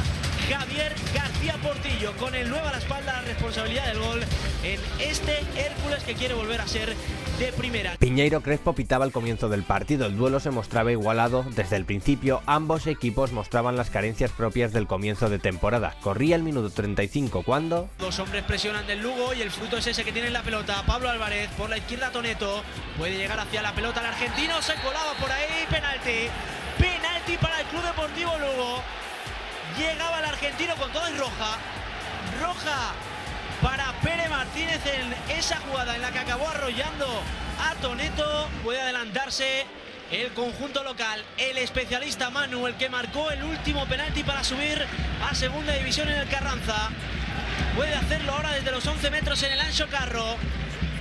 Javier García Portillo con el 9 a la espalda la responsabilidad del gol en este Hércules que quiere volver a ser de primera. Piñeiro Crespo pitaba al comienzo del partido. El duelo se mostraba igualado desde el principio. Ambos equipos mostraban las carencias propias del comienzo de temporada. Corría el minuto 35 cuando Dos hombres presionan del Lugo y el fruto es ese que tiene en la pelota. Pablo Álvarez por la izquierda Toneto. Puede llegar hacia la pelota el argentino. Se colaba por ahí. Penalti. Penalti para el Club Deportivo Lugo. Llegaba el argentino con todo y roja. Roja para Pere Martínez en esa jugada en la que acabó arrollando a Toneto. Puede adelantarse el conjunto local. El especialista Manu, el que marcó el último penalti para subir a segunda división en el Carranza. Puede hacerlo ahora desde los 11 metros en el Ancho Carro.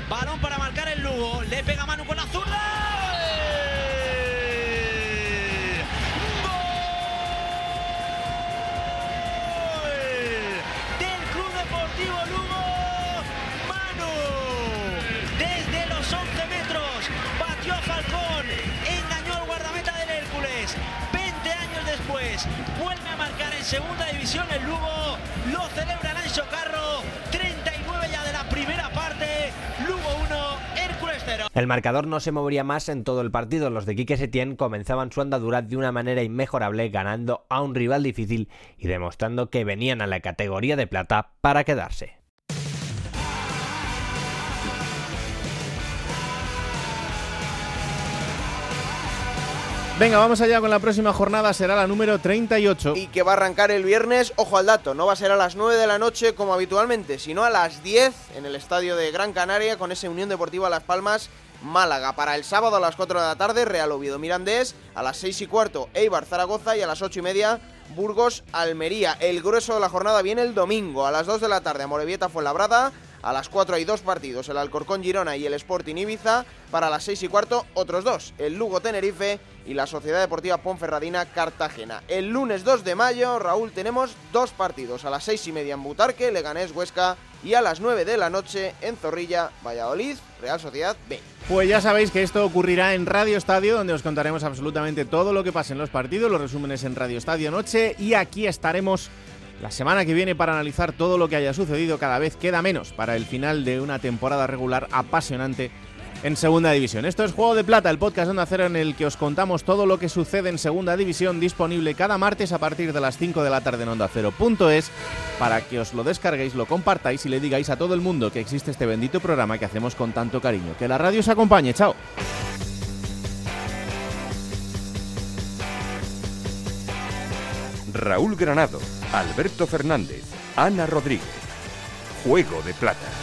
Balón para marcar el Lugo. Le pega Manu con la zurda. del vuelve a marcar en segunda división el Lugo. Lo celebra Lancho Carro, 39 ya de la primera parte. Lugo 1, Hércules 0. El marcador no se movería más en todo el partido. Los de Quique Setién comenzaban su andadura de una manera inmejorable, ganando a un rival difícil y demostrando que venían a la categoría de plata para quedarse. Venga, vamos allá con la próxima jornada, será la número 38. Y que va a arrancar el viernes, ojo al dato, no va a ser a las 9 de la noche como habitualmente, sino a las 10 en el estadio de Gran Canaria con ese Unión Deportiva Las Palmas Málaga. Para el sábado a las 4 de la tarde, Real Oviedo Mirandés, a las 6 y cuarto, Eibar Zaragoza y a las 8 y media, Burgos Almería. El grueso de la jornada viene el domingo, a las 2 de la tarde, Amorebieta Fuenlabrada. A las 4 hay dos partidos, el Alcorcón Girona y el Sporting Ibiza. Para las 6 y cuarto, otros dos, el Lugo Tenerife y la Sociedad Deportiva Ponferradina Cartagena. El lunes 2 de mayo, Raúl, tenemos dos partidos. A las 6 y media en Butarque, Leganés Huesca. Y a las 9 de la noche en Zorrilla, Valladolid, Real Sociedad B. Pues ya sabéis que esto ocurrirá en Radio Estadio, donde os contaremos absolutamente todo lo que pase en los partidos, los resúmenes en Radio Estadio Noche. Y aquí estaremos la semana que viene para analizar todo lo que haya sucedido. Cada vez queda menos para el final de una temporada regular apasionante en Segunda División. Esto es Juego de Plata, el podcast de Onda Cero en el que os contamos todo lo que sucede en Segunda División, disponible cada martes a partir de las 5 de la tarde en Onda Cero.es, para que os lo descarguéis, lo compartáis y le digáis a todo el mundo que existe este bendito programa que hacemos con tanto cariño. Que la radio os acompañe, chao. Raúl Granado, Alberto Fernández, Ana Rodríguez. Juego de Plata.